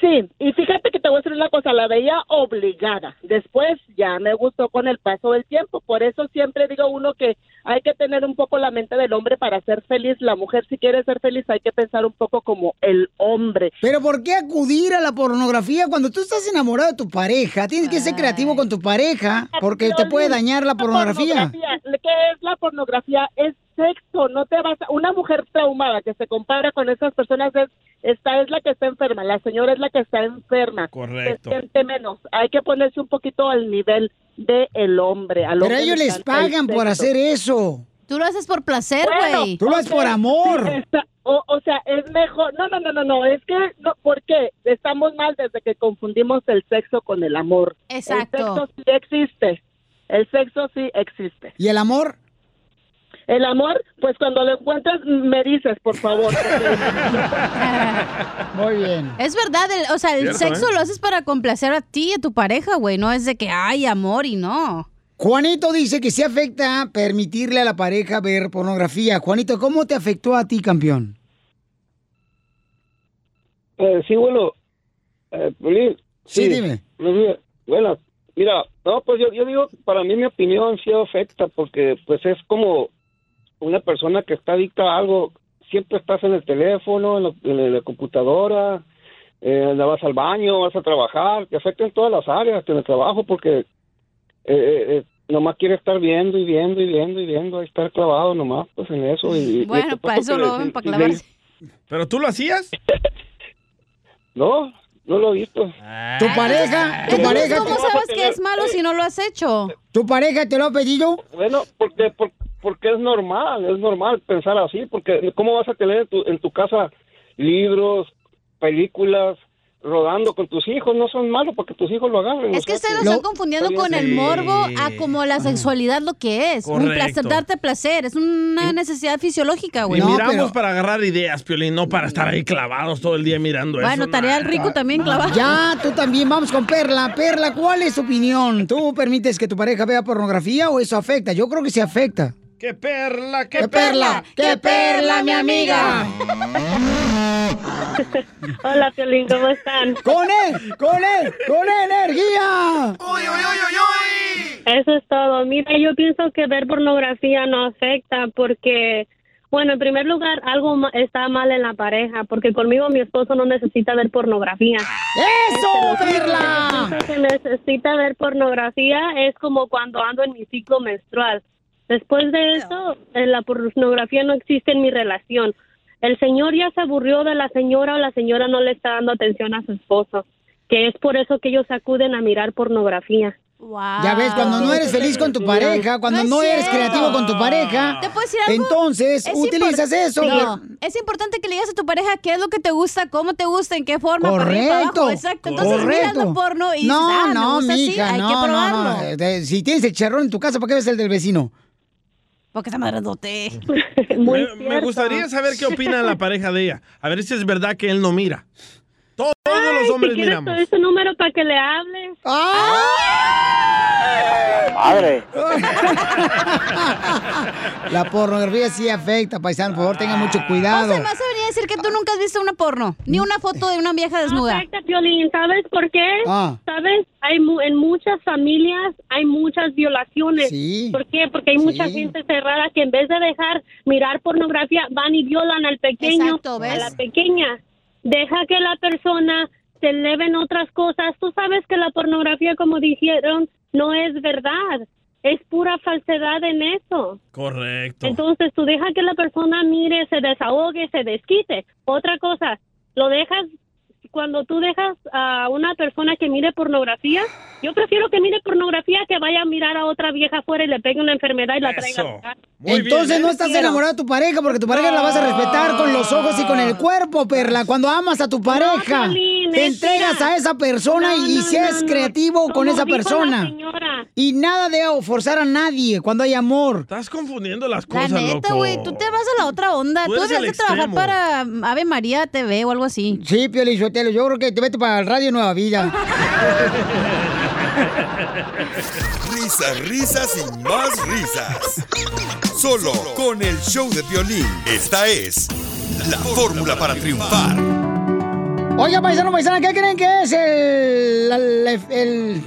Sí, y fíjate que te voy a decir una cosa, la veía obligada. Después ya me gustó con el paso del tiempo. Por eso siempre digo uno que hay que tener un poco la mente del hombre para ser feliz. La mujer si quiere ser feliz hay que pensar un poco como el hombre. Pero ¿por qué acudir a la pornografía cuando tú estás enamorado de tu pareja? Tienes que ser creativo con tu pareja porque te puede dañar la pornografía. ¿Qué es la pornografía? Es sexo, no te vas a... Una mujer traumada que se compara con esas personas es, esta es la que está enferma, la señora es la que está enferma. Correcto. Se siente menos. Hay que ponerse un poquito al nivel del el hombre. al Pero hombre ellos le les el pagan por hacer eso. Tú lo haces por placer, Bueno, güey. Tú lo haces por amor. Está- o, o sea, es mejor. No, no, no, no, no. Es que, no, ¿por qué? Estamos mal desde que confundimos el sexo con el amor. Exacto. El sexo sí existe. El sexo sí existe. ¿Y el amor? El amor, pues cuando lo encuentres, me dices, por favor. Muy bien. Es verdad, el- o sea, el Cierto, sexo ¿eh? lo haces para complacer a ti y a tu pareja, güey. No es de que hay amor y no. Juanito dice que sí afecta permitirle a la pareja ver pornografía. Juanito, ¿cómo te afectó a ti, campeón? Eh, sí, bueno, eh, Piolín, Sí, dime. días. Bueno, mira, no, pues yo, yo digo, para mí mi opinión sí afecta porque pues es como una persona que está adicta a algo, siempre estás en el teléfono, en la, en la computadora, eh, vas al baño, vas a trabajar, te afecta en todas las áreas en el trabajo porque eh, eh, eh, nomás quiere estar viendo y viendo y viendo y viendo, y estar clavado nomás pues en eso. Y, y Bueno, para eso lo ven, para le- clavarse. ¿Pero tú lo hacías? No, no lo he visto. ¿Tu pareja? ¿Tu pareja? ¿cómo sabes que es malo si no lo has hecho? ¿Tu pareja te lo ha pedido? Bueno, porque, por- porque es normal, es normal pensar así, porque ¿cómo vas a tener en tu, en tu casa libros, películas, rodando con tus hijos? No son malos porque tus hijos lo agarren. Es que ustedes lo están confundiendo con el morbo a como la sexualidad lo que es. Un Correcto. placer, darte placer. Es una necesidad fisiológica, güey. Y miramos para agarrar ideas, Piolín, no para estar ahí clavados todo el día mirando Bueno, eso. tarea al rico también clavado. Ya, tú también. Vamos con Perla. Perla, ¿cuál es tu opinión? ¿Tú permites que tu pareja vea pornografía o eso afecta? Yo creo que se afecta. ¡Qué perla, qué, perla! ¡Qué perla, mi amiga! Hola, Piolín, ¿cómo están? ¡Con él! ¡Con él! ¡Con energía! Eso es todo. Mira, yo pienso que ver pornografía no afecta porque, bueno, en primer lugar, algo ma- está mal en la pareja, porque conmigo mi esposo no necesita ver pornografía. ¡Eso, Este, lo que Perla! pienso que necesita ver pornografía es como cuando ando en mi ciclo menstrual. Después de eso, la pornografía no existe en mi relación. El señor ya se aburrió de la señora o la señora no le está dando atención a su esposo, que es por eso que ellos acuden a mirar pornografía. Ya ves, cuando no eres feliz con tu pareja, cuando no, eres creativo con tu pareja, ¿Te puedo decir algo? entonces Es utilizas eso. No, es importante que le digas a tu pareja qué es lo que te gusta, cómo te gusta, en qué forma, para arriba, para Correcto. abajo. Exacto. Entonces mirando porno y dices, no, ah, me no, gusta así, mija, hay no, que probarlo. Si tienes el charrón en tu casa, ¿para qué ves el del vecino? Porque está madrandote. Me, me gustaría saber qué opina la pareja de ella. A ver si es verdad que él no mira. Todos, Ay, los hombres si quieres, miramos. su número para que le hables. Madre. La pornografía sí afecta, paisano. Por favor, tengan mucho cuidado. O sea, vas a venir a decir que tú nunca has visto una porno, ni una foto de una vieja desnuda. Afecta, Piolín, ¿sabes por qué? Ah. ¿Sabes? Hay mu- en muchas familias hay muchas violaciones. Sí. ¿Por qué? Porque hay mucha gente cerrada que en vez de dejar mirar pornografía van y violan al pequeño, Exacto, ¿ves? a la pequeña. Deja que la persona se eleven otras cosas. Tú sabes que la pornografía, como dijeron, no es verdad. Es pura falsedad en eso. Correcto. Entonces tú dejas que la persona mire, se desahogue, se desquite. Otra cosa, lo dejas, cuando tú dejas a una persona que mire pornografía, yo prefiero que mire pornografía que vaya a mirar a otra vieja afuera y le pegue una enfermedad y la traiga la. Entonces no estás enamorado de tu pareja porque tu pareja la vas a respetar con los ojos y con el cuerpo, Perla. Cuando amas a tu pareja, Piolín, te entregas a esa persona No, y no, seas no, no. creativo con esa la persona. Y nada de forzar a nadie cuando hay amor. Estás confundiendo las La cosas, neta, loco. güey, tú te vas a la otra onda. Tú Tú, deberías de trabajar para Ave María TV o algo así. Sí, Piolín Yo creo que te vete para el Radio Nueva Vida. Risas, risas y más risas. Solo con el show de violín. Esta es la fórmula para triunfar. Oiga, paisano, paisana, ¿qué creen que es el, el-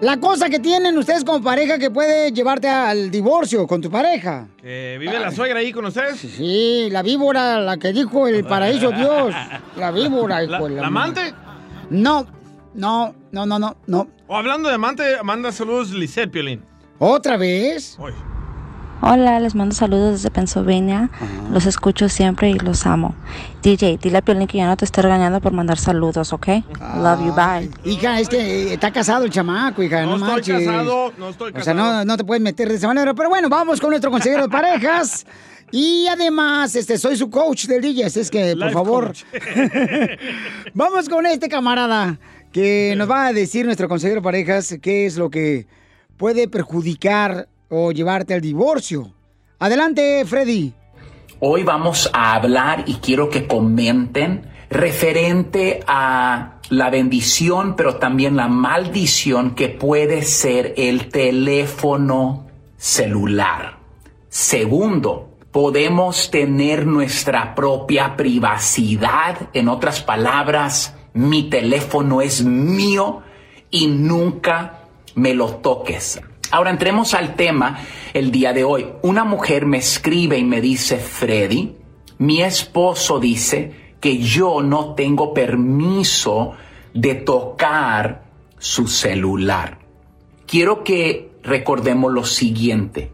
la cosa que tienen ustedes como pareja que puede llevarte al divorcio con tu pareja? Eh, ¿Vive la suegra ahí con ustedes? Sí, la víbora, la que dijo el paraíso Dios. La víbora, hijo ¿La, de la la amante? No, no, no, no, no, no. O hablando de amante, manda saludos Lisette, Piolín. ¿Otra vez? Hola, les mando saludos desde Pennsylvania. Los escucho siempre y los amo. DJ, dile a Piolín que ya no te esté regañando por mandar saludos, ¿ok? Love you, bye. Hija, es que eh, está casado el chamaco, hija, no, No estoy manches. casado, no estoy O sea, no, casado. no te puedes meter de esa manera. Pero bueno, vamos con nuestro consejero de parejas. Y además, este, soy su coach del DJ, así es que, por Life favor, vamos con este camarada que nos va a decir nuestro consejero de parejas qué es lo que puede perjudicar o llevarte al divorcio. Adelante, Freddy. Hoy vamos a hablar y quiero que comenten referente a la bendición, pero también la maldición que puede ser el teléfono celular. Segundo, podemos tener nuestra propia privacidad. En otras palabras, mi teléfono es mío y nunca me lo toques. Ahora entremos al tema el día de hoy. Una mujer me escribe y me dice, Freddy, mi esposo dice que yo no tengo permiso de tocar su celular. Quiero que recordemos lo siguiente,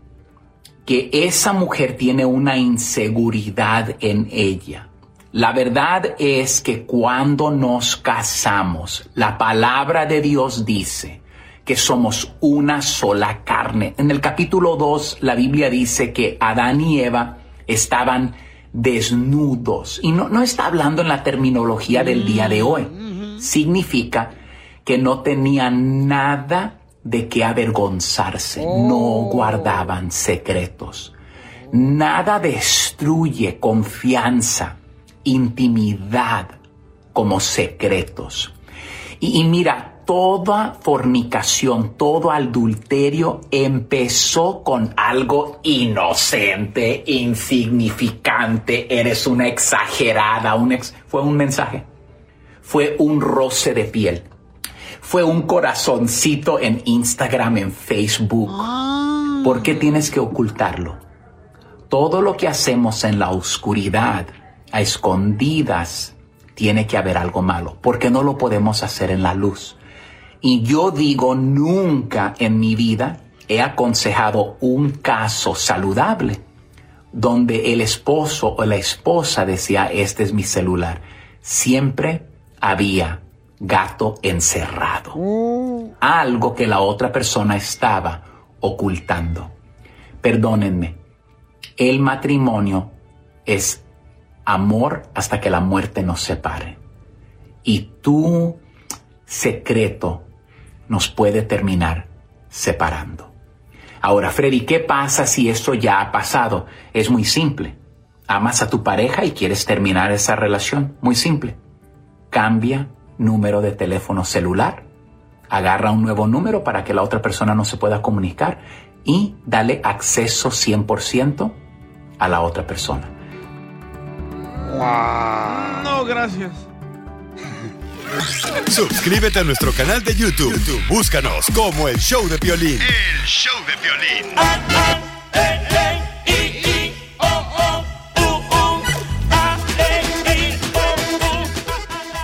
que esa mujer tiene una inseguridad en ella. La verdad es que cuando nos casamos, la palabra de Dios dice que somos una sola carne. En el capítulo 2, la Biblia dice que Adán y Eva estaban desnudos. Y no, no está hablando en la terminología del día de hoy. Significa que no tenían nada de qué avergonzarse, no guardaban secretos. Nada destruye confianza, intimidad como secretos. Y, y mira, toda fornicación, todo adulterio empezó con algo inocente, insignificante, eres una exagerada, un ex- fue un mensaje, fue un roce de piel, fue un corazoncito en Instagram, en Facebook. ¿Por qué tienes que ocultarlo? Todo lo que hacemos en la oscuridad, a escondidas, tiene que haber algo malo, porque no lo podemos hacer en la luz. Y yo digo, nunca en mi vida he aconsejado un caso saludable donde el esposo o la esposa decía, este es mi celular. Siempre había gato encerrado. Algo que la otra persona estaba ocultando. Perdónenme, el matrimonio es amor hasta que la muerte nos separe. Y tu secreto nos puede terminar separando. Ahora, Freddy, ¿qué pasa si esto ya ha pasado? Es muy simple. Amas a tu pareja y quieres terminar esa relación. Muy simple. Cambia número de teléfono celular. Agarra un nuevo número para que la otra persona no se pueda comunicar y dale acceso 100% a la otra persona. No, gracias. Suscríbete a nuestro canal de YouTube. YouTube, Búscanos como el show de violín. El show de violín.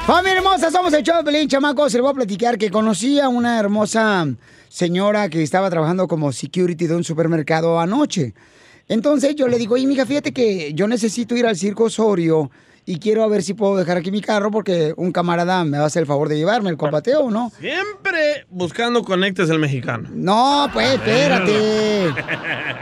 Familia hermosa, somos el show de Pelín, chamacos. Se les voy a platicar que conocí a una hermosa señora que estaba trabajando como security de un supermercado anoche. Entonces yo le digo, oye, mija, fíjate que yo necesito ir al Circo Osorio y quiero a ver si puedo dejar aquí mi carro porque un camarada me va a hacer el favor de llevarme el compateo, ¿no? Siempre buscando conectes el mexicano. No, pues espérate.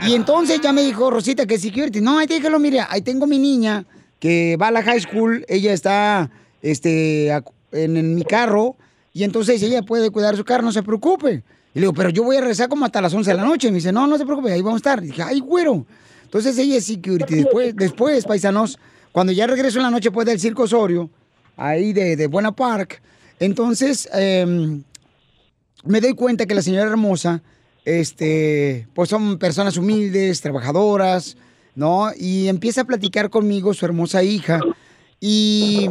Y entonces ya me dijo Rosita que es security. No, ahí déjalo, mire, ahí tengo mi niña que va a la high school, ella está este, en, en mi carro y entonces ella puede cuidar su carro, no se preocupe. Y le digo, pero yo voy a regresar como hasta las 11 de la noche. Y me dice, no, no se preocupe, ahí vamos a estar. Y dije, ay, güero. Entonces ella es security. Después, después, paisanos, cuando ya regreso en la noche, pues del Circo Osorio, ahí de, de Buena Park, entonces em, me doy cuenta que la señora hermosa, este, pues son personas humildes, trabajadoras, ¿no? Y empieza a platicar conmigo su hermosa hija. Y,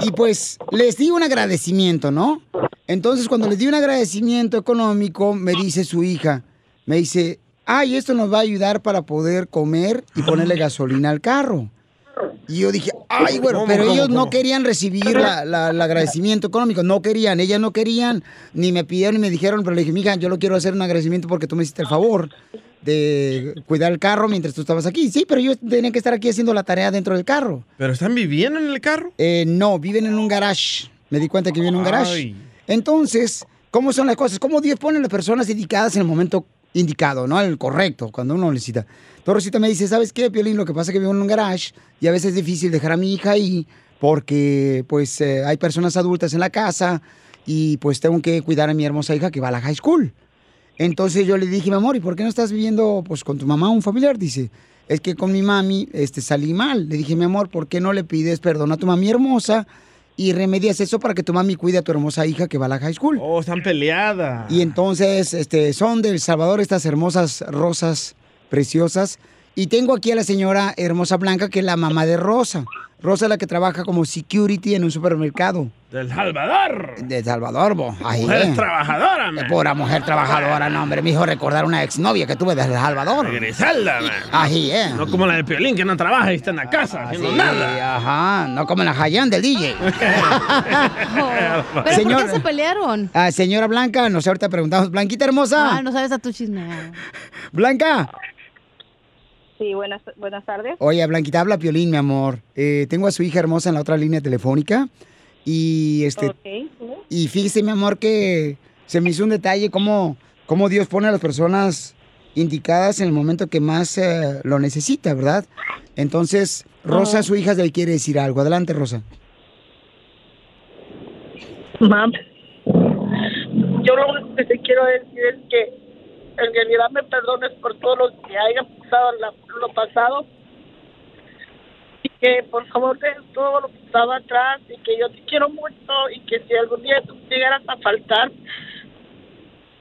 y pues les di un agradecimiento, ¿no? Entonces cuando les di un agradecimiento económico, me dice su hija, me dice, ay, esto nos va a ayudar para poder comer y ponerle gasolina al carro. Y yo dije, ay, bueno, ¿Cómo, pero cómo, ellos no querían recibir la- la- el agradecimiento económico, no querían, ellas no querían, ni me pidieron ni me dijeron, pero le dije, mija, yo lo quiero hacer un agradecimiento porque tú me hiciste el favor de cuidar el carro mientras tú estabas aquí. Sí, pero yo tenía que estar aquí haciendo la tarea dentro del carro. ¿Pero están viviendo en el carro? Eh, no, viven en un garage. Me di cuenta que viven en un garage. Ay. Entonces, ¿cómo son las cosas? ¿Cómo Dios pone a las personas indicadas en el momento indicado, ¿no? El correcto, cuando uno necesita. Entonces Rosita me dice, ¿sabes qué, Piolín? Lo que pasa es que vivo en un garage y a veces es difícil dejar a mi hija ahí porque, pues, eh, hay personas adultas en la casa y, pues, tengo que cuidar a mi hermosa hija que va a la high school. Entonces yo le dije, mi amor, ¿y por qué no estás viviendo, pues, con tu mamá un familiar? Dice, es que con mi mami, este, salí mal. Le dije, mi amor, ¿por qué no le pides perdón a tu mami hermosa y remedias eso para que tu mami cuide a tu hermosa hija que va a la high school? Oh, están peleadas. Y entonces, este, son del Salvador estas hermosas rosas preciosas. Y tengo aquí a la señora hermosa Blanca, que es la mamá de Rosa. Rosa es la que trabaja como security en un supermercado. Del Salvador. De Salvador, bo. Ahí, Mujer eh. trabajadora, man. Pura mujer trabajadora, no, hombre. Me hizo recordar una exnovia que tuve desde El Salvador. Griselda, man. Ahí, eh. No como la de Piolín, que no trabaja y está en la casa haciendo Sí, nada. Ajá, no como la Hayan del DJ. ¿Pero por qué se pelearon? Ah, señora Blanca, nos ahorita preguntamos. Blanquita hermosa. Ah, no sabes a tu chisme. Blanca. Sí, buenas, buenas tardes. Oye, Blanquita, habla Piolín, mi amor. Eh, tengo a su hija hermosa en la otra línea telefónica. Y este. Y fíjese, mi amor, que se me hizo un detalle cómo, cómo Dios pone a las personas indicadas en el momento que más eh, lo necesita, ¿verdad? Entonces, Rosa, su hija, le quiere decir algo. Adelante, Rosa. Mam, yo lo único que te quiero decir es que en realidad me perdones por todo lo que haya lo pasado. Y que por favor dejes todo lo que estaba atrás y que yo te quiero mucho y que si algún día tú llegaras a faltar,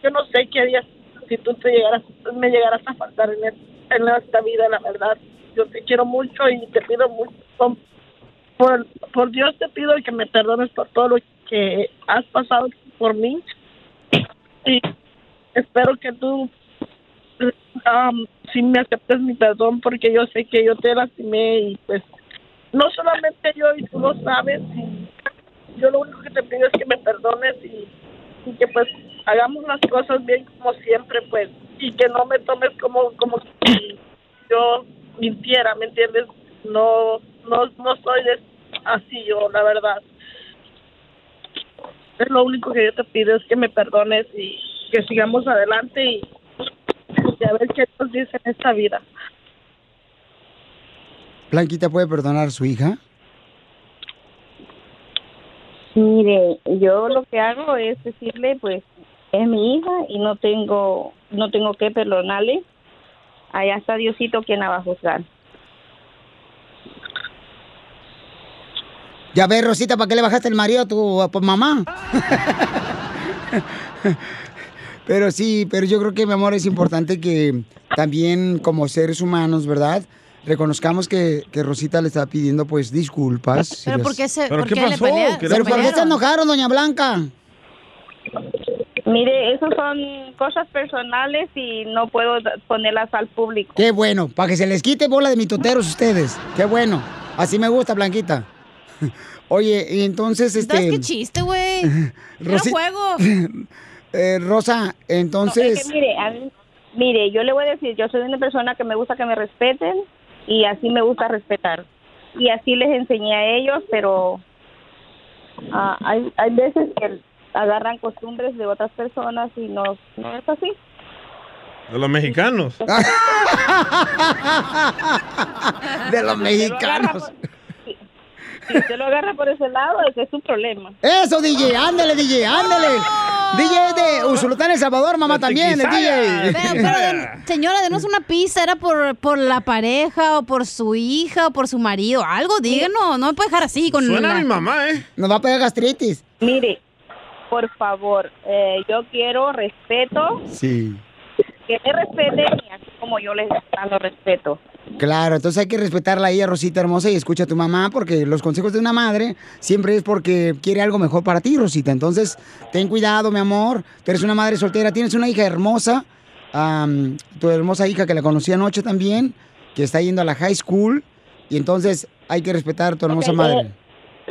yo no sé qué harías si tú te llegaras, me llegaras a faltar en, en esta vida, la verdad. Yo te quiero mucho y te pido mucho, por, por Dios te pido que me perdones por todo lo que has pasado por mí. Y espero que tú um, sí me aceptes mi perdón porque yo sé que yo te lastimé y pues no solamente yo y tú lo sabes y yo lo único que te pido es que me perdones y, y que pues hagamos las cosas bien como siempre pues y que no me tomes como como si yo mintiera me entiendes no no no soy así yo la verdad. Es lo único que yo te pido es que me perdones y que sigamos adelante y, y a ver qué nos dice en esta vida Blanquita puede perdonar a su hija. Mire, yo lo que hago es decirle, pues, es mi hija y no tengo, no tengo que perdonarle. Allá está Diosito quien la va a juzgar. Ya ves, Rosita, ¿para qué le bajaste el marido a tu a tu mamá? pero sí, pero yo creo que, mi amor, es importante que también como seres humanos, ¿verdad? Reconozcamos que, que Rosita le está pidiendo, pues, disculpas. si Pero las- ¿por qué se- ¿Pero por qué qué le pasó? pelea- ¿Pero se por qué se enojaron, doña Blanca? Mire, esas son cosas personales y no puedo ponerlas al público. Qué bueno, para que se les quite bola de mitoteros ustedes. Qué bueno. Así me gusta, Blanquita. Oye, y entonces, este... ¿Sabes qué chiste, güey? Rosi- juego. Eh, Rosa, entonces... Es que mire, a mí- mire, yo le voy a decir, yo soy una persona que me gusta que me respeten y así me gusta respetar. Y así les enseñé a ellos, pero ah, hay, hay veces que agarran costumbres de otras personas y no, no es así. De los mexicanos. de los mexicanos. Si usted lo agarra por ese lado, ese es su problema. Eso, DJ, ándale, DJ, ándale. DJ de Usulután, El Salvador, mamá también, el DJ. Pero, pero, den- señora, denos una pista. ¿Era por, por la pareja o por su hija o por su marido? Algo, díganos. No me puede dejar así con la- ¿eh? Nos va a pegar gastritis. Mire, por favor, eh, yo quiero respeto, Sí. que me respeten y así como yo les lo respeto. Claro, entonces hay que respetarla a ella, Rosita hermosa, y escucha a tu mamá, porque los consejos de una madre siempre es porque quiere algo mejor para ti, Rosita. Entonces, ten cuidado, mi amor. Tú eres una madre soltera, tienes una hija hermosa, tu hermosa hija que la conocí anoche también, que está yendo a la high school, y entonces hay que respetar a tu hermosa madre.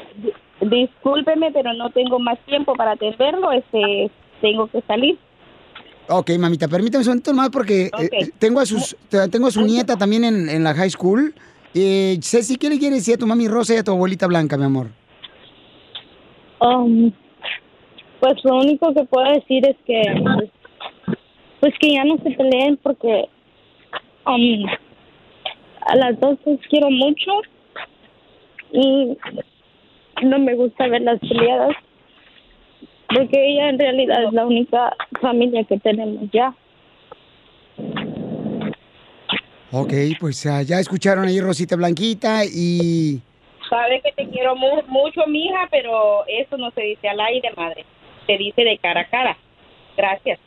eh, Discúlpeme, pero no tengo más tiempo para atenderlo. Este, tengo que salir. Ok, mamita, permítame un momento más porque eh, tengo, a sus, te- tengo a su nieta también en, en la high school. Eh, Ceci, ¿qué le quieres decir a tu mami Rosa y a tu abuelita Blanca, mi amor? Um, pues lo único que puedo decir es que pues, pues que ya no se peleen porque um, a las dos las quiero mucho y no me gusta ver las peleadas porque ella en realidad es la única familia que tenemos ya. Ok, pues ah, ya escucharon ahí Rosita Blanquita y... Sabe que te quiero mu- mucho, mija, pero eso no se dice al aire, madre. Se dice de cara a cara. Gracias.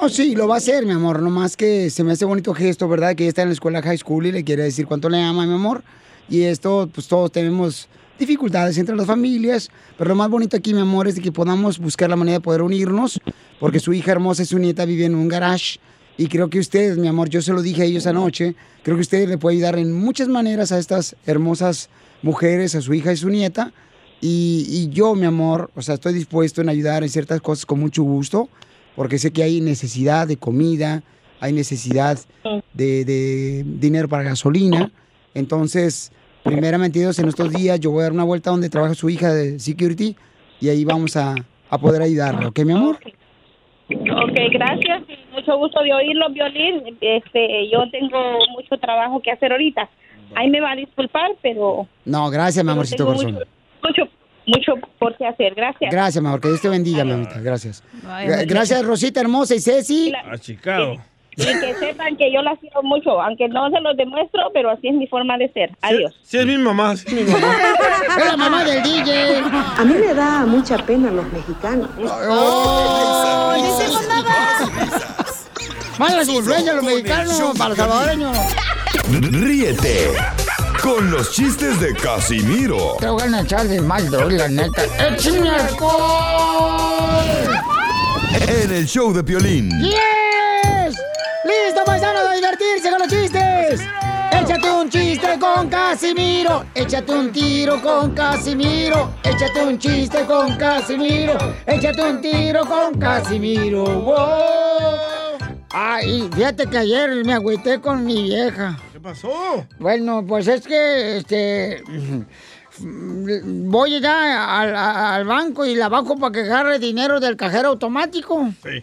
Oh, sí, lo va a hacer, mi amor. Nomás que se me hace bonito gesto, ¿verdad? Que ella está en la escuela high school y le quiere decir cuánto le ama, mi amor. Y esto, pues todos tenemos dificultades entre las familias. Pero lo más bonito aquí, mi amor, es de que podamos buscar la manera de poder unirnos. Porque su hija hermosa y su nieta viven en un garage. Y creo que usted, mi amor, yo se lo dije a ellos anoche. Creo que usted le puede ayudar en muchas maneras a estas hermosas mujeres, a su hija y su nieta. Y, y yo, mi amor, o sea, estoy dispuesto en ayudar en ciertas cosas con mucho gusto, porque sé que hay necesidad de comida, hay necesidad de, de dinero para gasolina. Entonces, primeramente Dios, en estos días yo voy a dar una vuelta donde trabaja su hija de security y ahí vamos a, a poder ayudarle, ¿ok, mi amor? Ok, gracias. y Mucho gusto de oírlo, Violín. Este, yo tengo mucho trabajo que hacer ahorita. Ahí me va a disculpar, pero No, gracias, mi amorcito tengo corazón. mucho, mucho, mucho por qué hacer. Gracias. Gracias, mi amor, que Dios te bendiga, mi amorita, gracias. Ay, Gracias, Rosita hermosa y Ceci. A Chicago. Y que sepan que yo las quiero mucho, aunque no se los demuestro, pero así es mi forma de ser. Adiós. Sí, es mi mamá, sí es mi mamá. Es la mamá del DJ. A mí me da mucha pena los mexicanos. ¡Oh! Malas influencias los mexicanos para los salvadoreños. Ríete con los chistes de Casimiro Te voy a echar de mal, droga, la neta. ¡Échame alcohol! en el show de Piolín. ¡Yes! ¡Listo, paisanos, a divertirse con los chistes! Échate un chiste con Casimiro. Échate un tiro con Casimiro. Échate un chiste con Casimiro. Échate un tiro con Casimiro. ¡Wow! Ay, fíjate que ayer me agüité con mi vieja. ¿Qué pasó? Bueno, pues es que, este, voy ya al, al banco y la bajo para que agarre dinero del cajero automático. Sí.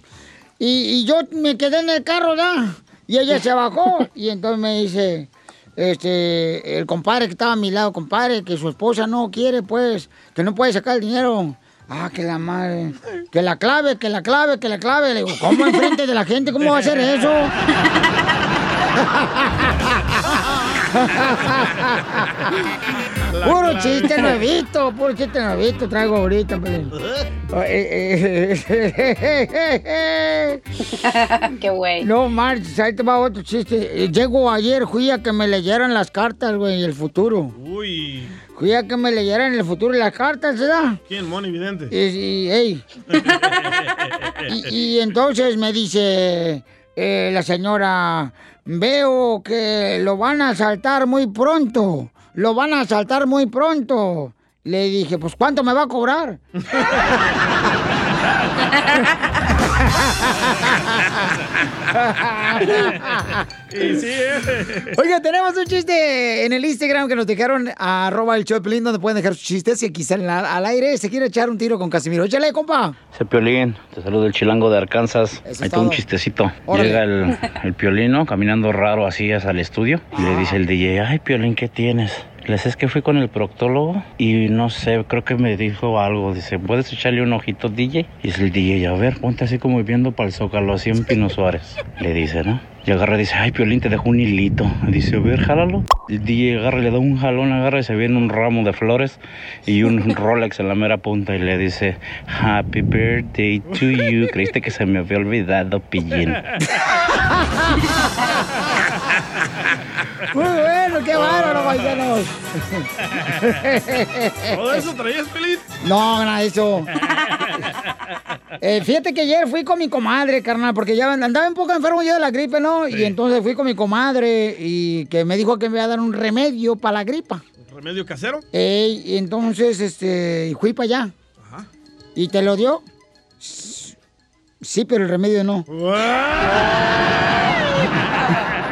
Y, y yo me quedé en el carro, ¿ya? Y ella se bajó y entonces me dice, este, el compadre que estaba a mi lado, compadre, que su esposa no quiere, pues, que no puede sacar el dinero. Ah, que la madre, que la clave, que la clave, que la clave. Le digo, ¿cómo enfrente de la gente? ¿Cómo va a hacer eso? Puro chiste nuevito, puro chiste nuevito traigo ahorita, Pelín. Eh, Qué güey. No marches, ahí te va otro chiste. Eh, Llego ayer, fui a que me leyeran las cartas, güey, el futuro. Uy. Fui a que me leyeran el futuro y las cartas, ¿verdad? ¿Quién? Moni Vidente. Y, y, ey. Y, y entonces me dice eh, la señora, veo que lo van a asaltar muy pronto, lo van a asaltar muy pronto. Le dije, pues ¿cuánto me va a cobrar? Y sí, eh. Oiga, tenemos un chiste en el Instagram que nos dejaron a arroba el Pelín, donde pueden dejar sus chistes y aquí salen al, al aire. Se quiere echar un tiro con Casimiro. Échale, compa. Ese Piolín, te saludo el chilango de Arkansas. es Ahí está un chistecito. Órale. Llega el, el Piolino caminando raro así hacia el estudio y le dice el DJ, ay Piolín, ¿qué tienes? Le dice, es que fui con el proctólogo y no sé, creo que me dijo algo. Dice, ¿puedes echarle un ojito, DJ? Y dice el DJ, a ver, ponte así como viendo para el Zócalo, así en Pino Suárez. Le dice, ¿no? Y agarra y dice, ay, Piolín, te dejo un hilito. Dice, a ver, jálalo. El DJ agarra, le da un jalón, agarra y se viene un ramo de flores y un Rolex en la mera punta y le dice, Happy birthday to you. Creíste que se me había olvidado, pillín. Muy bueno, qué bárbaro, paisanos. ¿Todo eso traías, Pelín? No, nada de eso. Eh, fíjate que ayer fui con mi comadre, carnal, porque ya andaba un poco enfermo yo de la gripe, ¿no? Y entonces fui con mi comadre y que me dijo que me iba a dar un remedio para la gripa. ¿Remedio casero? Ey, y entonces, este, fui para allá. ¿Y te lo dio? Sí, pero el remedio no.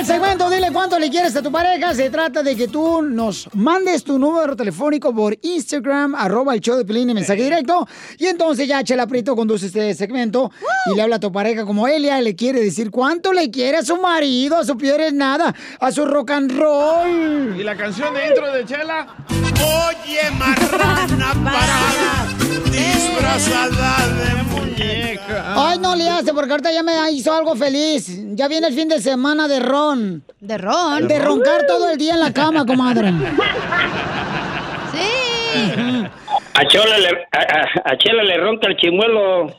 El segmento Dile cuánto le quieres a tu pareja se trata de que tú nos mandes tu número telefónico por Instagram, arroba el show de Pelín en mensaje directo. Y entonces ya Chela Prieto conduce este segmento y le habla a tu pareja como Elia le quiere decir cuánto le quiere a su marido, a su es nada, a su rock and roll. ¿Y la canción de intro de Chela? Oye, marrana parada, de muñeca. Ay, no le hace, porque ahorita ya me hizo algo feliz. Ya viene el fin de semana de ron. ¿De ron? De roncar todo el día en la cama, comadre. Sí. A Chela le, a, a- a Chela le ronca el chimuelo.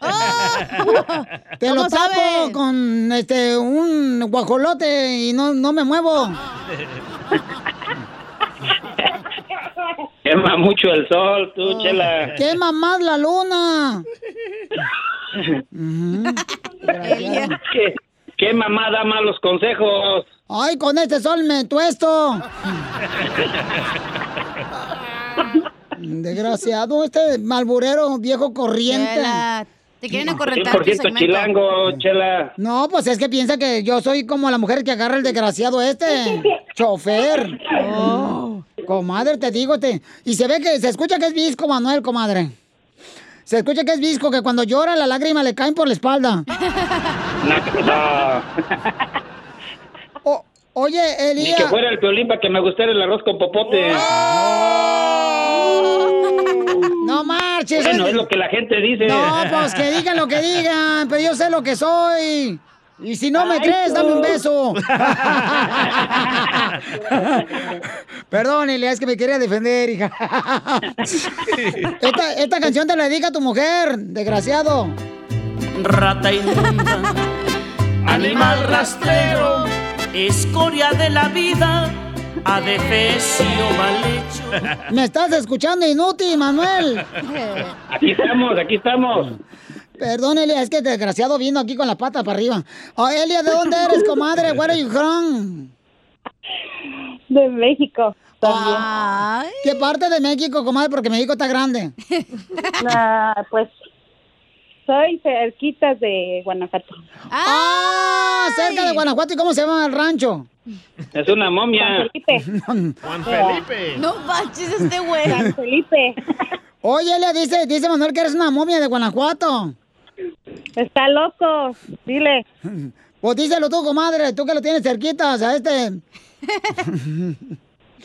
Te lo tapo con este un guajolote y no, no me muevo. Quema mucho el sol, tú, Chela. Quema más la luna. ¿Qué, qué mamá da malos consejos? Ay, con este sol me tuesto. Desgraciado, este malburero viejo corriente. Chela, te quieren acorrentar tu 100% segmento. chilango, Chela. No, pues es que piensa que yo soy como la mujer que agarra el desgraciado este. Chofer. Oh, comadre, te digo, te. Y se ve que se escucha que es visco, Manuel, comadre. Se escucha que es visco, que cuando llora las lágrimas le caen por la espalda. No. Oye, Ni Elías. que fuera el violín para que me gustara el arroz con popote. No marches. Bueno, es lo que la gente dice. No, pues que digan lo que digan, pero yo sé lo que soy. Y si no me Ay, crees, dame un beso. Perdón, Elia, es que me quería defender, hija. esta, esta canción te la dedica a tu mujer, desgraciado. Rata inmunda, animal rastrero, escoria de la vida, adefesio mal hecho. Me estás escuchando inútil, Manuel. Aquí estamos, aquí estamos. Perdón, Elia, es que desgraciado vino aquí con la pata para arriba. Oh, Elia, ¿de dónde eres, comadre? Where are you from? De México. Ah, ¿Qué parte de México, comadre? Porque México está grande. Ah, pues soy cerquita de Guanajuato. ¡Ah! Cerca de Guanajuato. ¿Y cómo se llama el rancho? Es una momia. Juan Felipe. No manches este güey. San Felipe. Oye, Elia, dice, dice Manuel que eres una momia de Guanajuato. Está loco, dile. Pues díselo tú, comadre, tú que lo tienes cerquita, o sea, este...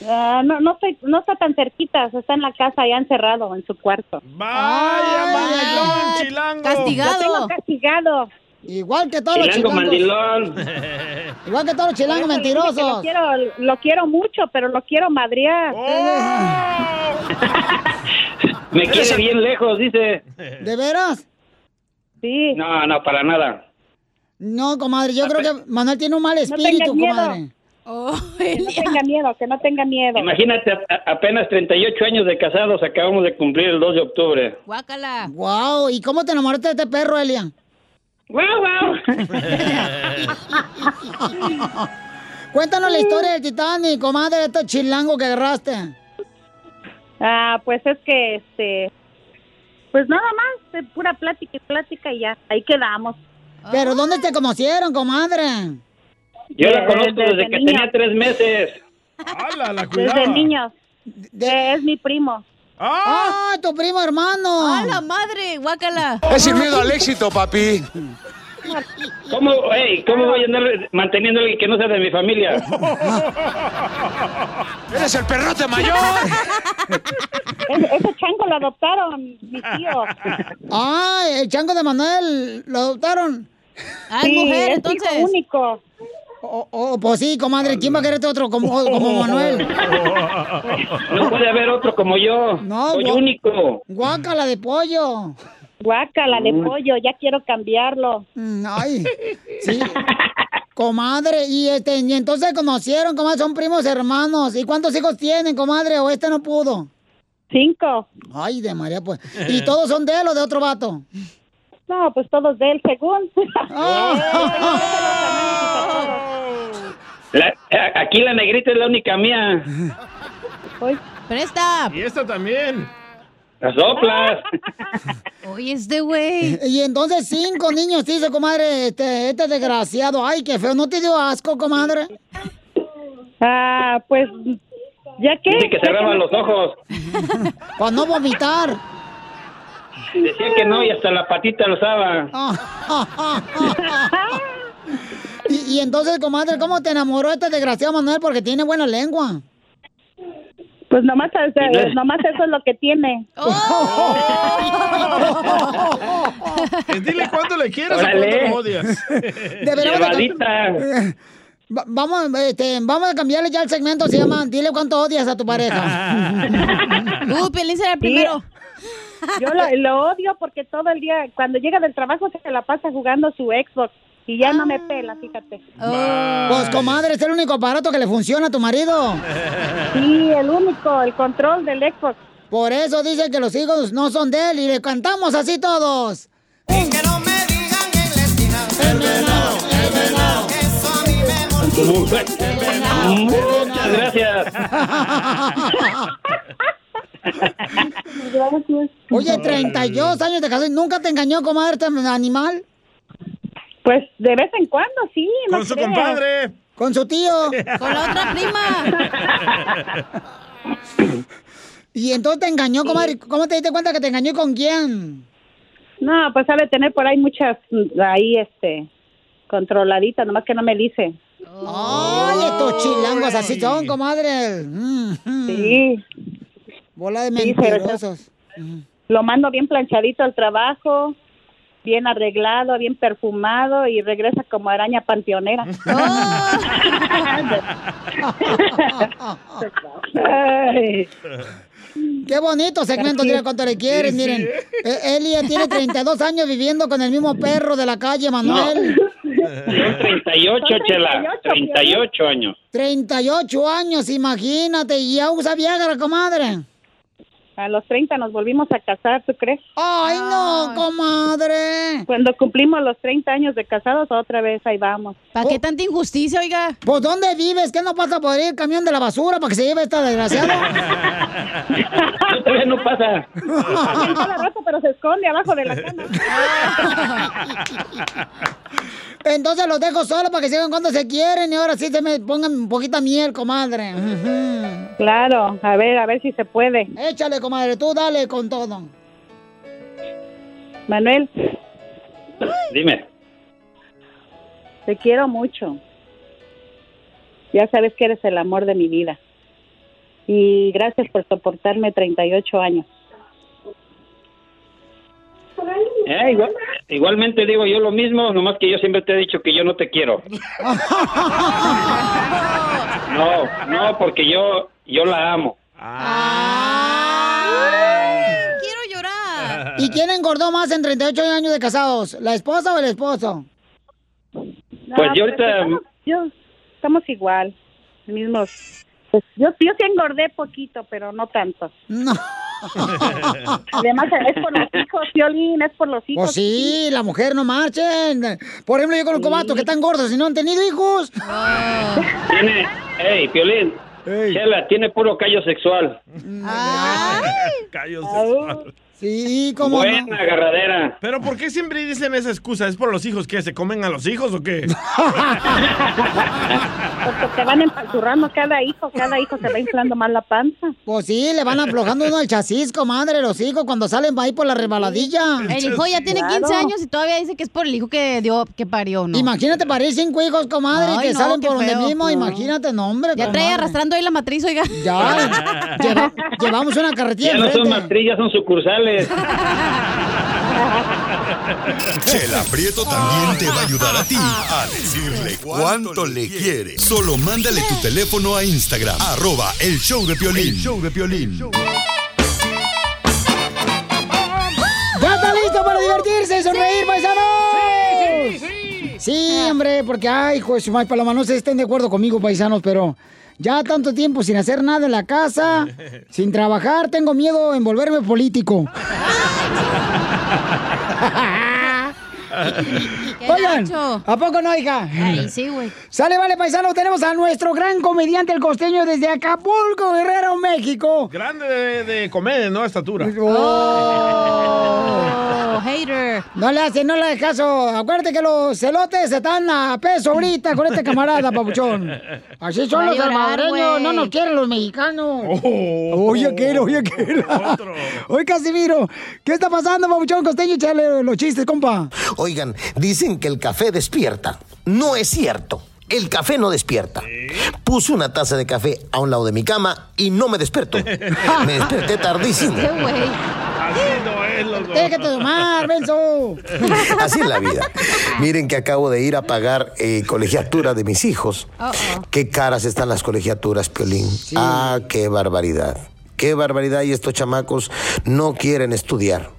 Ah, no, no, estoy, no está tan cerquita, está en la casa ya encerrado en su cuarto. ¡Vaya, mandilón, chilango! Tengo castigado. Igual que todos los Chilango chilangos. mandilón. Igual que todos los chilangos mentirosos. Lo quiero, lo quiero mucho, pero lo quiero madrear. Me quiere bien lejos, dice. ¿De veras? Sí. No, no, para nada. No, comadre, yo creo que Manuel tiene un mal espíritu, miedo. comadre. que no tenga miedo, que no tenga miedo. Imagínate, a- apenas 38 años de casados acabamos de cumplir el 2 de octubre. Guácala. Wow, ¿y cómo te enamoraste de este perro, Elia? ¡Guau, guau! Cuéntanos la historia del Titanic, comadre, de este chilango que agarraste. Ah, pues es que, este, pues nada más, de pura plática y plática y ya, ahí quedamos. ¿Pero dónde te conocieron, comadre? Yo la Desde- conozco desde, desde que tenía tres meses. ¡Hala, la Desde niños. Es mi primo. ¡Ah, tu primo hermano! ¡Ah, la madre! ¡Guácala! Es sin miedo al éxito, papi. ¿Cómo, hey, ¿Cómo voy a andar manteniendo a alguien que no sea de mi familia? ¡Eres el perrote mayor! Ese, ese chango lo adoptaron mis tíos. Ah, el chango de Manuel, ¿lo adoptaron? Ah, Sí, mujer, es hijo entonces. único. Oh, oh, pues sí, comadre, ¿quién va a querer este otro como, como Manuel? No puede haber otro como yo. No, Soy único. Guácala de pollo. Guácala de pollo, ya quiero cambiarlo. Mm, Ay, sí. Comadre, y este, y entonces conocieron, comadre, son primos hermanos. ¿Y cuántos hijos tienen, comadre? ¿O este no pudo? Cinco. Ay, de María, pues. ¿Y todos son de él o de otro vato? No, pues todos de él, según. La- a- aquí la negrita es la única mía. ¡Presta! Y esta también. Las soplas. Oye, este güey. Y entonces cinco niños, dice, comadre, este, este desgraciado. Ay, qué feo. ¿No te dio asco, comadre? Ah, pues, ¿ya qué? Dice que cerraban los ojos. Para no vomitar. Decía que no y hasta la patita alzaba. y, y entonces, comadre, ¿cómo te enamoró este desgraciado Manuel? Porque tiene buena lengua. Pues nomás, es- nomás eso es lo que tiene. Eh, Dile cuánto le quieres o cuánto lo odias. De Va- vamos, este, vamos a cambiarle ya el segmento, se llama Dile cuánto odias a tu pareja. Uh, Piolín será el primero. Yo lo, lo odio porque todo el día, cuando llega del trabajo, se la pasa jugando su Xbox y ya no me pela, fíjate. Pues, comadre, es el único aparato que le funciona a tu marido. Sí, el único, el control del Xbox. Por eso dicen que los hijos no son de él y le cantamos así todos. El venado, el venado, eso a mí me Muchas gracias. Oye, 32 años de casado y nunca te engañó, comadre, este animal. Pues de vez en cuando, sí. no Con su creas. compadre. Con su tío. Con la otra prima. y entonces te engañó, comadre. ¿Cómo te diste cuenta que te engañó y con quién? No, pues sabe tener por ahí muchas, mm, ahí, este, controladitas, nomás que no me dice. Ay, estos chilangos así son, comadre. Mm, Sí. Bola de Sí, mentirosos. Lo mando bien planchadito al trabajo, bien arreglado, bien perfumado y regresa como araña panteonera. Ay. Qué bonito segmento, Así mira cuánto le quieres, Sí, sí. miren. Eh, Elia tiene 32 años viviendo con el mismo perro de la calle, Manuel. Son 38, Chela. 38 años. 38 años, imagínate, y ya usa Viagra, comadre. A los 30 nos volvimos a casar, ¿tú crees? Ay, no, comadre. Cuando cumplimos los 30 años de casados, otra vez ahí vamos. ¿Para qué tanta injusticia, oiga? ¿Pues dónde vives? ¿Qué no pasa por ahí el camión de la basura para que se lleve esta desgraciada? Todavía no pasa. Cada rato, pero se esconde abajo de la cama. Entonces los dejo solo para que sigan cuando se quieren y ahora sí se me pongan un poquita miel, comadre. Claro, a ver, a ver si se puede. Échale, comadre, tú dale con todo. Manuel, Dime. te quiero mucho. Ya sabes que eres el amor de mi vida. Y gracias por soportarme 38 años. Eh, igual- igualmente digo yo lo mismo, nomás que yo siempre te he dicho que yo no te quiero. No, no, porque yo, yo la amo. Quiero llorar. ¿Y quién engordó más en 38 años de casados? ¿La esposa o el esposo? Pues yo ahorita- Estamos, yo- estamos igual, mismos. Pues yo, yo sí engordé poquito, pero no tanto. No. Además, es por los hijos, Violín, es por los hijos. Pues sí, la mujer no marchen. Por ejemplo, yo conozco vatos que están gordos y no han tenido hijos. Tiene, hey, Piolín, Chela, tiene puro callo sexual. Callo sexual. Sí, como Buena agarradera. Pero ¿por qué siempre dicen esa excusa? ¿Es por los hijos que se comen a los hijos o qué? Porque te van empalturrando cada hijo, cada hijo se va inflando más la panza. Pues sí, le van aflojando uno el chasis, comadre, los hijos cuando salen ahí por la resbaladilla. El hijo ya tiene 15 años y todavía dice que es por el hijo que dio, que parió, ¿no? Imagínate parir cinco hijos, comadre, Ay, que no, salen por donde feo. mismo. No. Imagínate, no, hombre. Ya trae arrastrando ahí la matriz, oiga. Ya, lleva- llevamos una carretilla Ya no son enfrente. maestrillas, son sucursales. Chela Prieto también te va a ayudar a ti a decirle cuánto le quiere. Solo mándale tu teléfono a Instagram, arroba el show de Piolín. El show de Piolín. ¿Ya está listo para divertirse y sonreír, paisanos? Sí, sí, sí. Sí, hombre, porque, ay, hijo de su madre, Paloma, no si estén de acuerdo conmigo, paisanos, pero ya tanto tiempo sin hacer nada en la casa, sin trabajar, tengo miedo en volverme político. Oigan. ¿a poco no, hija? Ay, sí, güey. Sale, vale, paisano, tenemos a nuestro gran comediante, el costeño, desde Acapulco, Guerrero, México. Grande de, de comedia, ¿no? Estatura. Oh, hater. No le hace, no le hace caso. Acuérdate que los celotes están a peso ahorita con este camarada, papuchón. Así son los salvadoreños, no nos quieren los mexicanos. Oye, aquel, oye, aquel. Oye, Casimiro, ¿qué está pasando, papuchón costeño? Échale los chistes, compa. Oigan, dicen que el café despierta. No es cierto. El café no despierta. Puse una taza de café a un lado de mi cama y no me despertó. Me desperté tardísimo. Loco. Déjate tomar, Benzo. Así es la vida. Miren que acabo de ir a pagar eh, colegiatura de mis hijos. Qué caras están las colegiaturas, Piolín. Ah, qué barbaridad. Qué barbaridad y estos chamacos no quieren estudiar.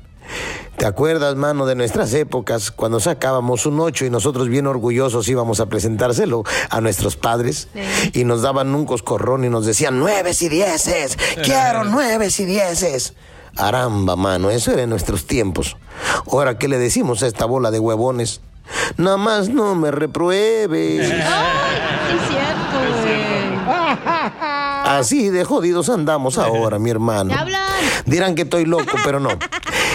¿Te acuerdas, mano, de nuestras épocas cuando sacábamos un 8 y nosotros bien orgullosos íbamos a presentárselo a nuestros padres y nos daban un coscorrón y nos decían nueves y dieces, quiero nueves y dieces? Aramba, mano, eso era en nuestros tiempos. Ahora, ¿qué le decimos a esta bola de huevones? Nada más no me repruebes. Así de jodidos andamos ahora, mi hermano. Dirán que estoy loco, pero no.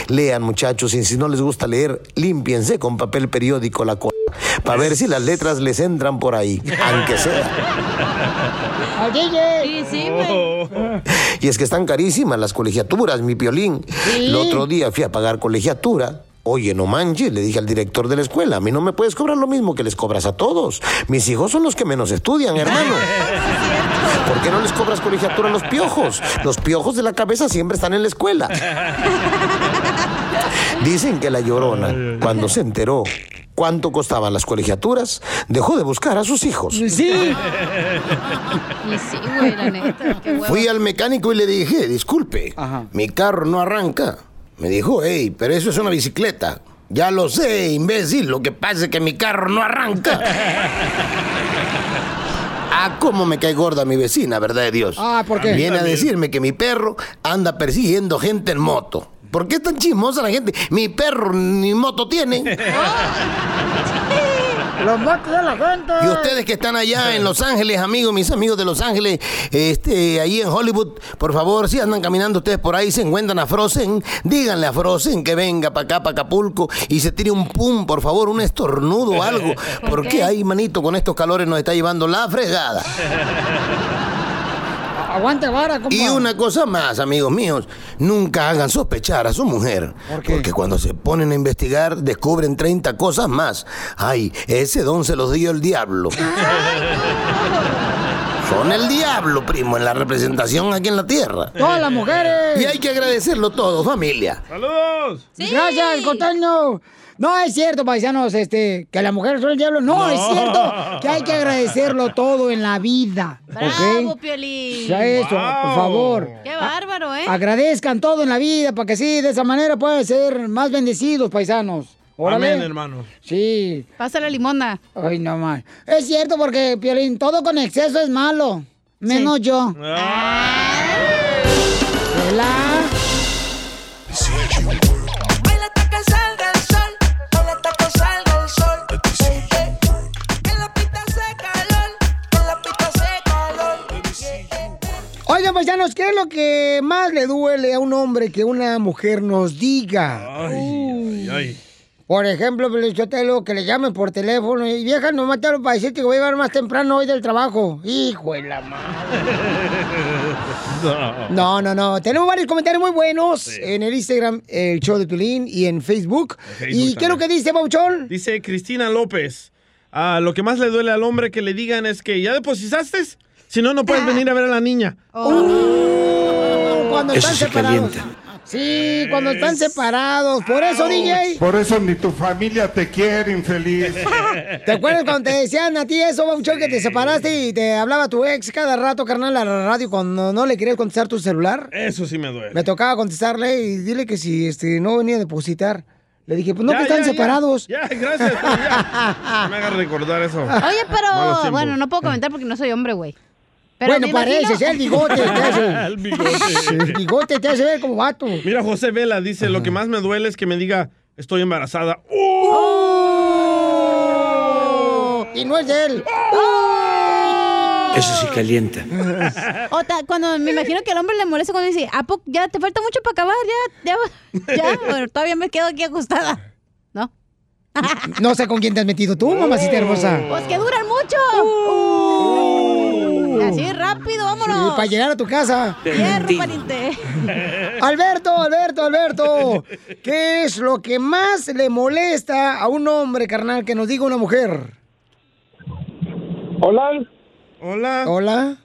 Lean, muchachos, y si no les gusta leer, límpiense con papel periódico la cola. Para ver si las letras les entran por ahí, aunque sea. Sí, sí, Y es que están carísimas las colegiaturas, mi piolín. El otro día fui a pagar colegiatura. Oye, no manches, le dije al director de la escuela, a mí no me puedes cobrar lo mismo que les cobras a todos. Mis hijos son los que menos estudian, hermano. ¿Por qué no les cobras colegiatura a los piojos? Los piojos de la cabeza siempre están en la escuela. Dicen que la llorona, cuando se enteró cuánto costaban las colegiaturas, dejó de buscar a sus hijos. Y sí, güey, la neta. Qué. Fui al mecánico y le dije, disculpe, mi carro no arranca. Me dijo, hey, pero eso es una bicicleta. Ya lo sé, imbécil, lo que pasa es que mi carro no arranca. Ah, cómo me cae gorda mi vecina, ¿verdad de Dios? Ah, ¿por qué? Viene a decirme que mi perro anda persiguiendo gente en moto. ¿Por qué es tan chismosa la gente? Mi perro ni moto tiene. Los motos de la gente. Y ustedes que están allá en Los Ángeles, amigos, mis amigos de Los Ángeles, este, ahí en Hollywood, por favor, si andan caminando ustedes por ahí, se encuentran a Frozen, díganle a Frozen que venga para acá, para Acapulco, y se tire un pum, por favor, un estornudo o algo. Porque ahí, manito, con estos calores nos está llevando la fregada. Aguante vara, compa. Y una cosa más, amigos míos, nunca hagan sospechar a su mujer. Porque cuando se ponen a investigar, descubren 30 cosas más. Ay, ese don se los dio el diablo. Son el diablo, primo, en la representación aquí en la tierra. Todas las mujeres. Y hay que agradecerlo todo, familia. ¡Saludos! Gracias, el costeño. No es cierto, paisanos, este, que las mujeres son el diablo. No, No. es cierto que hay que agradecerlo todo en la vida. Bravo, ¿ok? Piolín. Ya eso, por favor. Qué bárbaro, ¿eh? Agradezcan todo en la vida para que sí, de esa manera puedan ser más bendecidos, paisanos. Órale. Amén, hermano. Sí. Pasa la limonda. Ay, no más. Es cierto porque, Piolín, todo con exceso es malo. Menos yo. ¿Verdad? Oigan, paisanos, ¿qué es lo que más le duele a un hombre que una mujer nos diga? Ay, ay. Por ejemplo, Pelichotelo, que le llamen por teléfono y vieja, no mataron para decirte que voy a llegar más temprano hoy del trabajo. Hijo de la madre. No, no, no. Tenemos varios comentarios muy buenos en el Instagram, el show de Tulín, y en Facebook. Facebook ¿Y qué es lo que dice, Bauchón? Dice Cristina López. ah, lo que más le duele al hombre que le digan es que ya depositaste. Si no, no puedes venir a ver a la niña. Oh, cuando Eso están sí separados. calienta. Sí, cuando están separados. Por eso, DJ. Por eso ni tu familia te quiere, infeliz. ¿Te acuerdas cuando te decían a ti eso, Bauchón, que te separaste y te hablaba tu ex cada rato, carnal, a la radio cuando no le querías contestar tu celular? Eso sí me duele. Me tocaba contestarle y dile que si este, no venía a depositar. Le dije, pues no, Ya, que están ya, separados. Ya, gracias. pero ya. No me hagas recordar eso. Oye, pero bueno, no puedo comentar porque no soy hombre, güey. Pero bueno, me pareces, imagino- el bigote te hace. El bigote. El bigote te hace ver como vato. Mira, José Vela dice, lo que más me duele es que me diga, estoy embarazada. ¡Oh! Y no es de él. Eso sí calienta. O ta- cuando me imagino que al hombre le molesta cuando dice, ¿a poco ya te falta mucho para acabar? Ya, ya, ya. Bueno, todavía me quedo aquí acostada. ¿No? No sé con quién te has metido tú, mamacita hermosa. Pues que duran mucho. Así rápido, vámonos. para llegar a tu casa. Hierro, pariente. Alberto, Alberto, Alberto. ¿Qué es lo que más le molesta a un hombre, carnal, que nos diga una mujer? Hola. Hola. Hola.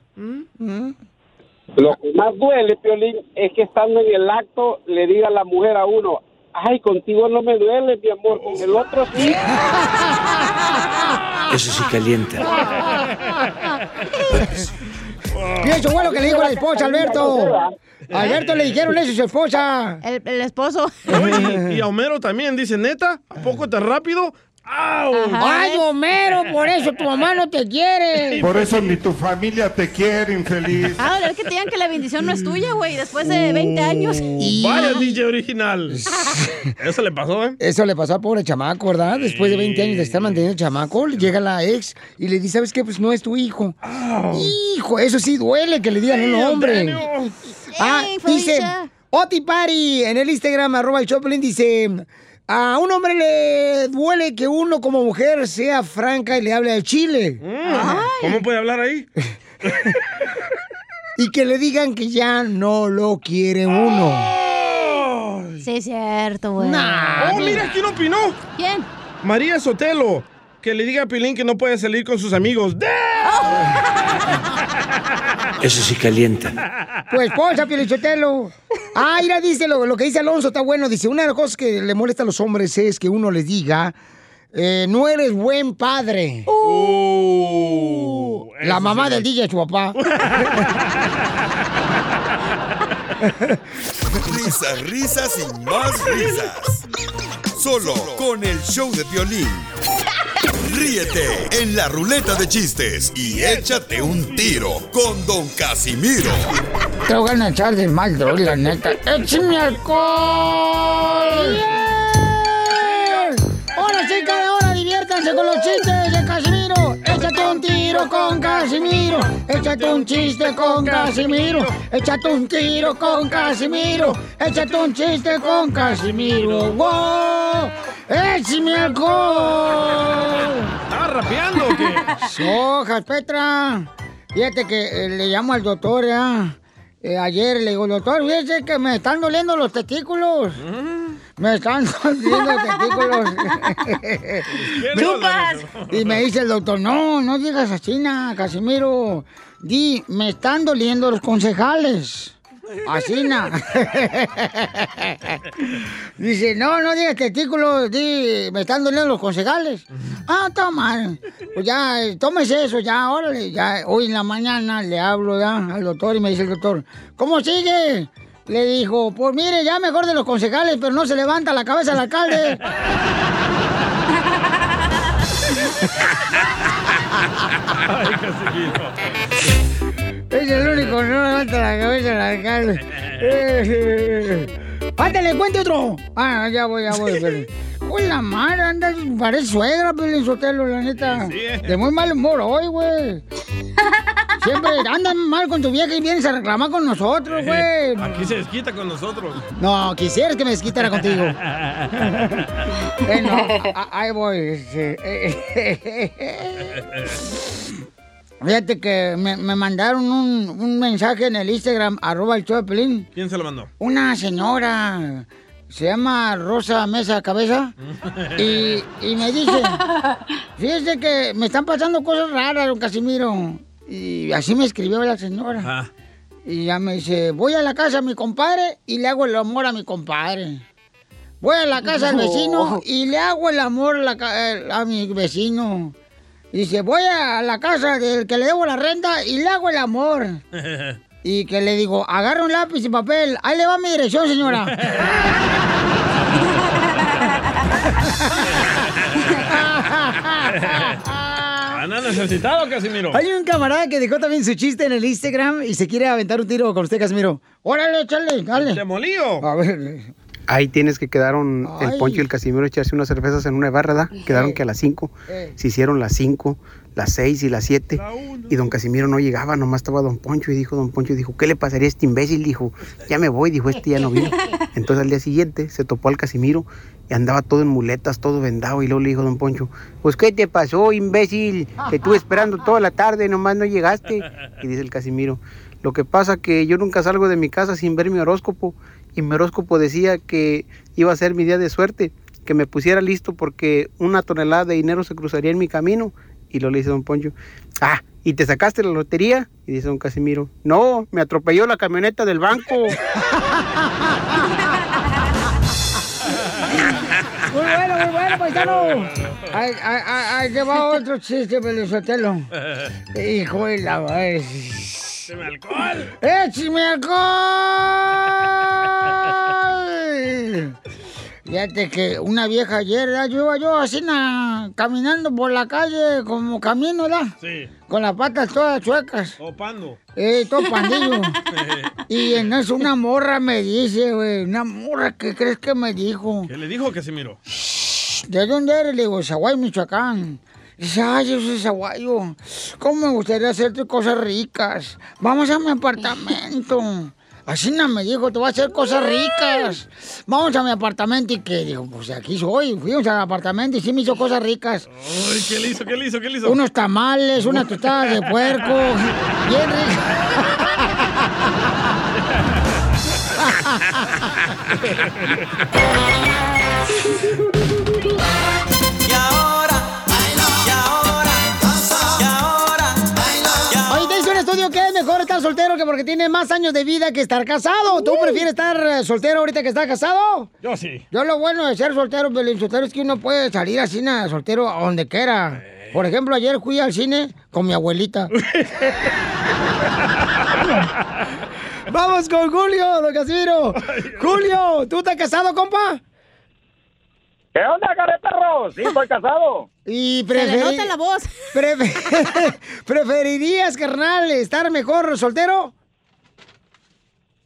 Lo que más duele, Piolín, es que estando en el acto le diga la mujer a uno, ay, contigo no me duele, mi amor, con el otro sí. Eso sí calienta. Pienso bueno que le dijo la esposa, Alberto. A Alberto le dijeron eso a su esposa. El, el esposo. Oye, y a Homero también dice, neta, ¿a poco tan rápido? Ay, Homero, por eso tu mamá no te quiere. Por eso ni tu familia te quiere, infeliz. Ah, es que te digan que la bendición no es tuya, güey, después de 20 años. Vaya DJ original. Eso le pasó, ¿eh? Eso le pasó al pobre chamaco, ¿verdad? Después de 20 años de estar manteniendo el chamaco, llega la ex y le dice, ¿sabes qué? Pues no es tu hijo. Hijo, eso sí duele que le digan un hombre. Ah, dice. Oti Pari, en el Instagram, arroba el Choplin, dice, a un hombre le duele que uno como mujer sea franca y le hable al chile. ¿Cómo puede hablar ahí? Y que le digan que ya no lo quiere uno. Sí, es cierto, güey. oh, mira, ¿quién opinó? ¿Quién? María Sotelo. Que le diga a Pilín que no puede salir con sus amigos. Eso sí calienta. Tu esposa, Pielichotelo. Ah, mira, dice lo, lo que dice Alonso, está bueno. Dice, una de las cosas que le molesta a los hombres es que uno les diga, eh, no eres buen padre. La mamá del DJ es su papá. Risas, risas y más risas. Solo con el show de violín. Ríete en la ruleta de chistes y échate un tiro con Don Casimiro. Te voy a echar de mal, droga, la neta. ¡Échame alcohol! ¡Ahora sí, cada hora diviértanse con los chistes de Casimiro! ¡Échate un tiro con Casimiro! ¡Échate un chiste con Casimiro! ¡Échate un tiro con Casimiro! ¡Échate un chiste con Casimiro! ¡Wow! ¡Échame alcohol! ¿Estaba rapeando o qué? Sojas, Petra. Fíjate que eh, le llamo al doctor, ¿ya? Eh, ayer le digo, doctor, fíjese que me están doliendo los testículos. Me están doliendo los testículos. ¡Chupas! y me dice el doctor, no, no digas así, Casimiro. Di, me están doliendo los concejales. Así, na. Dice, no, no digas testículos, di, me están doliendo los concejales. Ah, mal. Pues ya, eh, tómese eso, ya, órale. Ya, hoy en la mañana le hablo ya al doctor y me dice el doctor, ¿cómo sigue? Le dijo, pues mire, ya mejor de los concejales, pero no se levanta la cabeza del alcalde. Ay. Es el único, no levanta la cabeza del alcalde. ¡Ándale, cuente otro! Ah, ya voy, ya voy. Uy, la madre, anda, parece suegra, Pelín Sotelo, la neta. De muy mal humor hoy, güey. Siempre andan mal con tu vieja y vienes a reclamar con nosotros, güey. Aquí se desquita con nosotros. No, quisieras que me desquitara contigo. Bueno, ahí voy. Fíjate que me, me mandaron un, un mensaje en el Instagram, arroba el show de Pelín. ¿Quién se lo mandó? Una señora, se llama Rosa Mesa Cabeza, y, y me dice, fíjese que me están pasando cosas raras, don Casimiro. Y así me escribió la señora. Ah. Y ya me dice, voy a la casa de mi compadre y le hago el amor a mi compadre. Voy a la casa del No. vecino y le hago el amor a, la eh, a mi vecino. Dice, voy a la casa del que le debo la renta y le hago el amor. Y que le digo, agarra un lápiz y papel. Ahí le va mi dirección, señora. ¿Anda necesitado, Casimiro? Hay un camarada que dejó también su chiste en el Instagram y se quiere aventar un tiro con usted, Casimiro. Órale, échale, dale. ¡Demolío! A ver. Ahí tienes que quedaron Ay. el Poncho y el Casimiro echarse unas cervezas en una barra, ¿verdad? Quedaron que a las 5. Eh. Se hicieron las 5, las 6 y las 7. Y don Casimiro no llegaba, nomás estaba don Poncho. Y dijo don Poncho, dijo, ¿qué le pasaría a este imbécil? Dijo, ya me voy, dijo, este ya no vino. Entonces al día siguiente se topó al Casimiro y andaba todo en muletas, todo vendado. Y luego le dijo don Poncho, pues ¿qué te pasó, imbécil? Te estuve esperando toda la tarde, nomás no llegaste. Y dice el Casimiro, lo que pasa que yo nunca salgo de mi casa sin ver mi horóscopo. Y mi horóscopo decía que iba a ser mi día de suerte, que me pusiera listo porque una tonelada de dinero se cruzaría en mi camino. Y lo le dice don Poncho, ah, ¿y te sacaste la lotería? Y dice don Casimiro, no, me atropelló la camioneta del banco. Muy bueno, muy bueno, paisano. Ahí, ahí, ahí, ahí te va otro chiste, Pelizotelo. Hijo de la madre. ¡Écheme alcohol! ¡Écheme alcohol! Fíjate que una vieja ayer, ¿verdad? yo iba yo así na- caminando por la calle como camino, ¿verdad? Sí. Con las patas todas chuecas. Topando. Eh, todo pandillo. y en eso una morra me dice, güey, una morra, ¿qué crees que me dijo? ¿Qué le dijo Casimiro? ¿De dónde eres? Le digo, Zaguay, Michoacán. Dice, ay, yo soy Zaguayo. ¿Cómo me gustaría hacerte cosas ricas? Vamos a mi apartamento. Así no me dijo, te voy a hacer cosas ricas. Vamos a mi apartamento. ¿Y qué? Digo, pues aquí soy. Fuimos al apartamento y sí me hizo cosas ricas. Ay, ¿qué le hizo? ¿Qué le hizo? ¿Qué le hizo? Unos tamales, unas tostadas de puerco. Bien Y mejor estar soltero que porque tiene más años de vida que estar casado. ¿Tú prefieres estar eh, soltero ahorita que estar casado? Yo sí. Yo lo bueno de ser soltero, Pelín soltero, es que uno puede salir así, nada, soltero, a donde quiera. Por ejemplo, ayer fui al cine con mi abuelita. Vamos con Julio, don Casimiro. Julio, ¿tú estás casado, compa? ¿Qué onda, perro? Sí, estoy casado. Y Se le preferi- nota la voz. Prefe- ¿Preferirías, carnal, estar mejor soltero?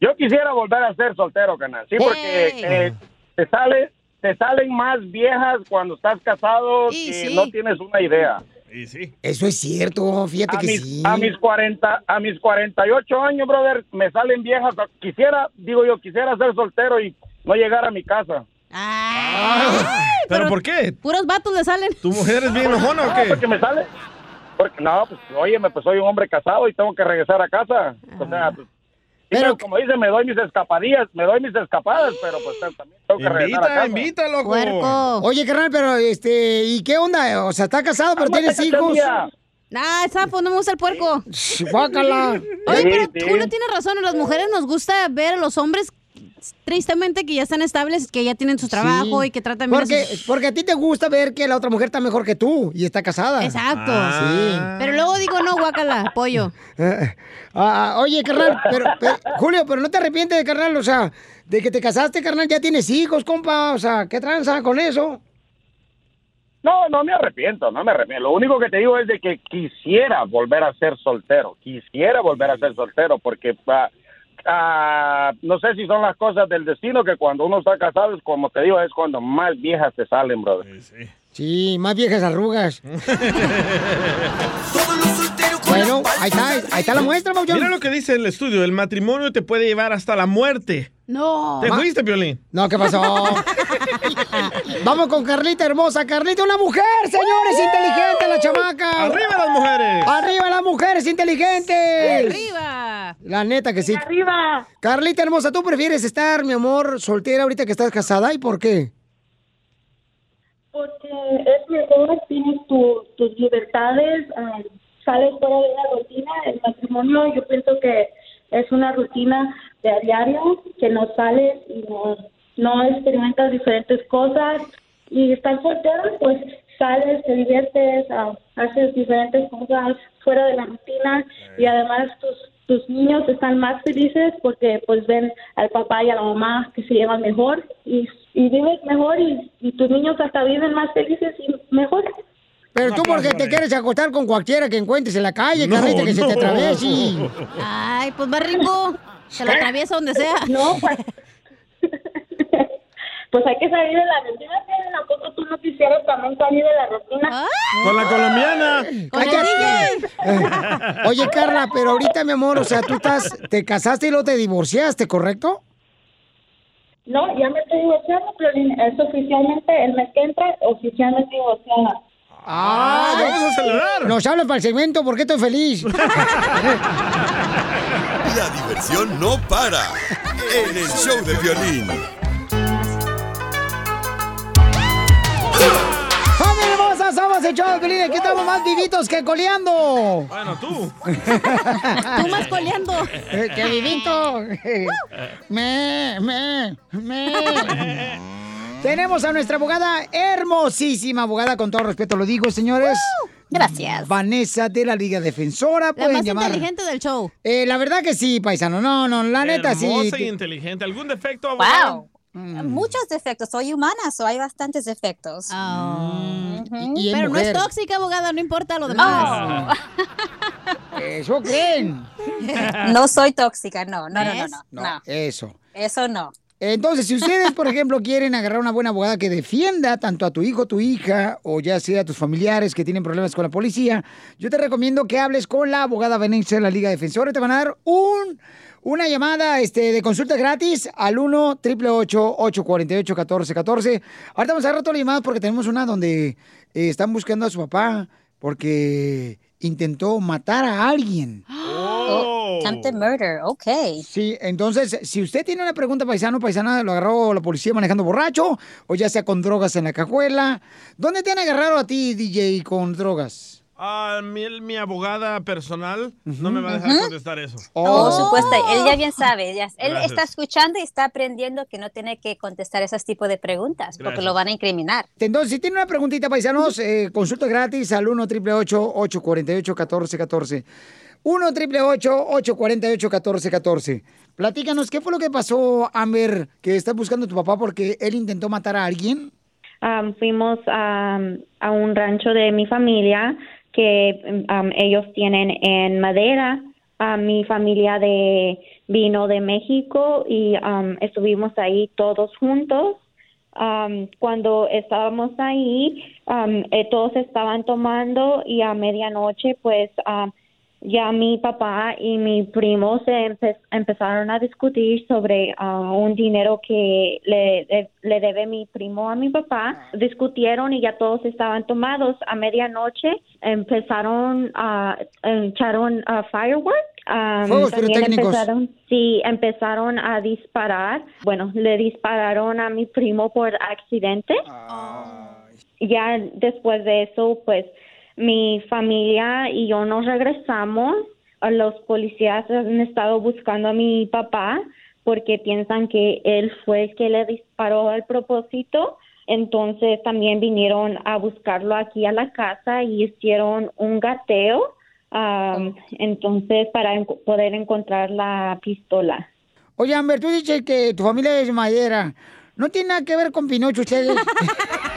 Yo quisiera volver a ser soltero, canal. Sí, porque eh, te sale, te salen más viejas cuando estás casado Y y sí. no tienes una idea. Y sí. Eso es cierto, fíjate A que mis, sí. a mis 40, a mis 48 años, brother, me salen viejas. Quisiera, digo yo, quisiera ser soltero y no llegar a mi casa. ¿Pero por qué? Puros vatos le salen. ¿Tu mujer es bien enojona o qué? porque me sale. Porque, no, pues, oye, pues soy un hombre casado y tengo que regresar a casa. O sea, pues, pero como dice, me doy mis escapadillas, me doy mis escapadas, pero pues también tengo que regresar a casa. invita, loco. Oye, carnal, pero este, ¿y qué onda? O sea, está casado, pero tienes hijos. Ah, sapo, no me gusta el puerco. Guácala. Oye, pero Sí, sí. Julio tiene razón. A las mujeres nos gusta ver a los hombres, tristemente, que ya están estables, que ya tienen su trabajo Sí. y que tratan bien a Porque, sus- porque a ti te gusta ver que la otra mujer está mejor que tú y está casada. Exacto. Sí. Pero luego digo, no, guácala, pollo. Eh, ah, oye, carnal, pero, pero- Julio, pero no te arrepientes de carnal, o sea, de que te casaste, carnal, ya tienes hijos, compa, o sea, ¿qué tranza con eso? No, no me arrepiento, no me arrepiento. Lo único que te digo es de que quisiera volver a ser soltero, quisiera volver a ser soltero, porque ah, ah, no sé si son las cosas del destino que cuando uno está casado, es como te digo, es cuando más viejas te salen, brother. Sí, más viejas arrugas. ahí está, ahí está la muestra, Pauchón. Mira lo que dice el estudio, el matrimonio te puede llevar hasta la muerte. No. ¿Te fuiste, Piolín? No, ¿qué pasó? Vamos con Carlita hermosa. Carlita, una mujer, señores, inteligente la chamaca. ¡Arriba las mujeres! ¡Arriba las mujeres inteligentes! ¡Arriba! La neta que sí. ¡Arriba! Carlita hermosa, ¿tú prefieres estar, mi amor, soltera ahorita que estás casada? ¿Y por qué? Porque es mejor, tienes tu- tus libertades, ah, sales fuera de la rutina. El matrimonio, yo pienso que es una rutina de a diario, que no sales y no, no experimentas diferentes cosas. Y estar soltero, pues sales, te diviertes, ah, haces diferentes cosas fuera de la rutina y además tus tus niños están más felices porque pues ven al papá y a la mamá que se llevan mejor y, y vives mejor y, y tus niños hasta viven más felices y mejor. Pero tú porque te quieres acostar con cualquiera que encuentres en la calle, No, Carlita, que se te no. atraviese. Ay, pues va rico. Se lo atraviesa donde sea. No, pues. Pues hay que salir de la rutina, ¿a poco tú no quisieras también salir de la rutina? Con la colombiana. Cállate. Oye, Carla, pero ahorita, mi amor, o sea, tú estás, te casaste y luego te divorciaste, ¿correcto? No, ya me estoy divorciando, pero es oficialmente, el mes que entra, oficialmente divorciada. Ah, vamos a celebrar. Nos hablan para el segmento, porque estoy feliz. La diversión no para en el show de violín. ¡Familia hermosa! Somos el show de Pelín, aquí estamos más vivitos que coleando. Bueno, tú. Tú más coleando. ¡Qué vivito! me, me, me. Tenemos a nuestra abogada, hermosísima abogada, con todo respeto lo digo, señores. Gracias. Vanessa de la Liga Defensora. La Pueden más llamar. inteligente del show. Eh, la verdad que sí, paisano. No, no, la neta sí. Hermosa y Te- inteligente. ¿Algún defecto, abogado? Mm. Muchos defectos. Soy humana, so hay bastantes defectos. y es Pero no es tóxica, abogada, no importa lo demás. Eso creen. No soy tóxica, no, no, no, no, no, No, no. eso. Eso no. Entonces, si ustedes, por ejemplo, quieren agarrar una buena abogada que defienda tanto a tu hijo, tu hija, o ya sea a tus familiares que tienen problemas con la policía, yo te recomiendo que hables con la abogada Vanessa de la Liga Defensora. Te van a dar un, una llamada este, de consulta gratis al 1 888 848 1414 Ahorita vamos a agarrar todas las llamadas porque tenemos una donde eh, están buscando a su papá porque intentó matar a alguien. Oh, attempted murder, ok. Sí, entonces, si usted tiene una pregunta paisano, paisana, lo agarró la policía manejando borracho, o ya sea con drogas en la cajuela. ¿Dónde te han agarrado a ti, DJ, con drogas? Ah, mi, mi abogada personal no me va a dejar Ujú. contestar eso. Por supuesto, él ya bien sabe. ya- él Gracias. está escuchando y está aprendiendo que no tiene que contestar esos tipos de preguntas porque lo van a incriminar. Entonces, si tiene una preguntita, paisanos, eh, consulta gratis al 1 888 848 1414 1 888 848 1414 Platícanos, ¿qué fue lo que pasó, Amber, que estás buscando a tu papá porque él intentó matar a alguien? Fuimos a un rancho de mi familia que ellos tienen en Madera. A mi familia de vino de México y estuvimos ahí todos juntos. Cuando estábamos ahí, eh, todos estaban tomando y a medianoche, pues am, ya mi papá y mi primo se empe- empezaron a discutir sobre ah, un dinero que le, de- le debe mi primo a mi papá. Discutieron y ya todos estaban tomados. A medianoche empezaron a echaron ah, fireworks. Ah, Fuegos empezaron, sí, empezaron a disparar. Bueno, le dispararon a mi primo por accidente. Ya después de eso, pues mi familia y yo nos regresamos. Los policías han estado buscando a mi papá porque piensan que él fue el que le disparó al propósito. Entonces también vinieron a buscarlo aquí a la casa y hicieron un gateo. am, entonces para en- poder encontrar la pistola. Oye, Amber, tú dices que tu familia es madera. No tiene nada que ver con Pinocho ustedes.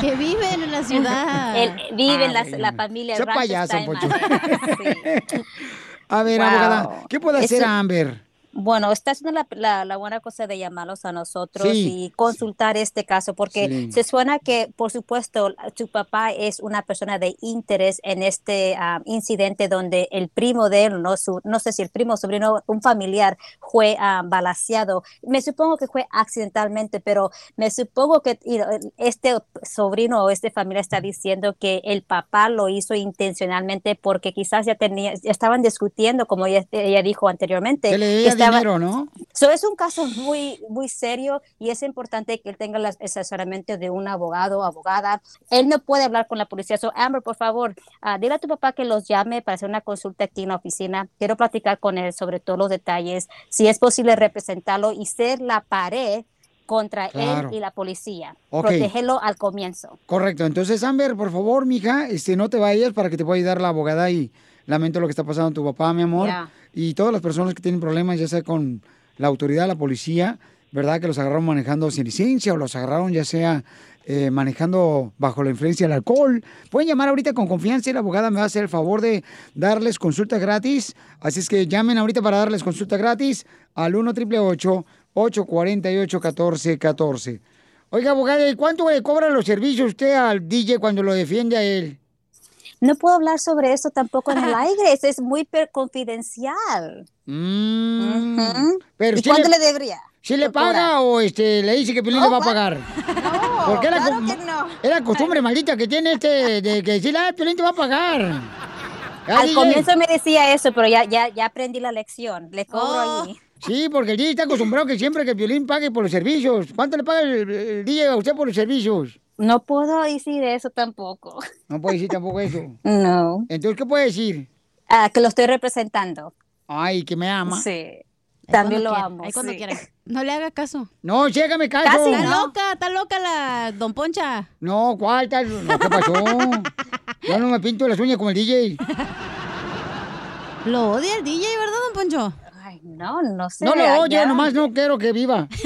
que viven en la ciudad. Él vive en la, Ay, la familia. el sea payaso, está en Poncho. Madera. A ver, Wow. abogada, ¿qué puede hacer Eso- Amber? Bueno, está haciendo la, la- la buena cosa de llamarlos a nosotros Sí. y consultar este caso, porque Sí. se suena que, por supuesto, tu papá es una persona de interés en este ah, incidente donde el primo de él, no, su, no sé si el primo, sobrino, un familiar fue ah, balaseado. Me supongo que fue accidentalmente, pero me supongo que you know, este sobrino o este familia está diciendo que el papá lo hizo intencionalmente porque quizás ya tenía, ya estaban discutiendo, como ella, ella dijo anteriormente. Que dinero, ¿no? So, es un caso muy, muy serio y es importante que él tenga el asesoramiento de un abogado o abogada. Él no puede hablar con la policía. So, Amber, por favor, ah, dile a tu papá que los llame para hacer una consulta aquí en la oficina. Quiero platicar con él sobre todos los detalles, si es posible representarlo y ser la pared contra Claro. él y la policía. Ok. Protegerlo al comienzo. Correcto. Entonces, Amber, por favor, mija, este, no te vayas para que te pueda ayudar la abogada y lamento lo que está pasando a tu papá, mi amor. Ya. Y todas las personas que tienen problemas, ya sea con la autoridad, la policía, ¿verdad? Que los agarraron manejando sin licencia o los agarraron ya sea eh, manejando bajo la influencia del alcohol. Pueden llamar ahorita con confianza y la abogada me va a hacer el favor de darles consulta gratis. Así es que llamen ahorita para darles consulta gratis al 1 888 848 1414 Oiga, abogada, ¿y cuánto le cobra los servicios usted al DJ cuando lo defiende a él? No puedo hablar sobre eso tampoco en el aire. Eso es muy confidencial. Mm, pero ¿Y cuánto le- le debería? ¿Sí le paga o este, le dice que Piolín le va a pagar? Porque es la, claro que no. es la costumbre maldita que tiene este de que decirle, ah, Piolín te va a pagar. Ah, Al DJ. comienzo me decía eso, pero ya, ya, ya aprendí la lección. Le cobro Oh. allí. Sí, porque el DJ está acostumbrado que siempre que el Piolín pague por los servicios. ¿Cuánto le paga el, el DJ a usted por los servicios? No puedo decir eso tampoco. No puede decir tampoco eso. No. Entonces, ¿qué puede decir? Ah, que lo estoy representando. Ay, que me ama. Sí. También lo quiera, amo. ahí cuando sí. quiera. No le haga caso. No, llégame caso. Está loca, está loca la don Poncha. No, ¿cuál tal? No, ¿Qué pasó? Yo no me pinto las uñas como el DJ. Lo odia el DJ, ¿verdad, don Poncho? Ay, no, no sé. No lo oye, allá. nomás no quiero que viva.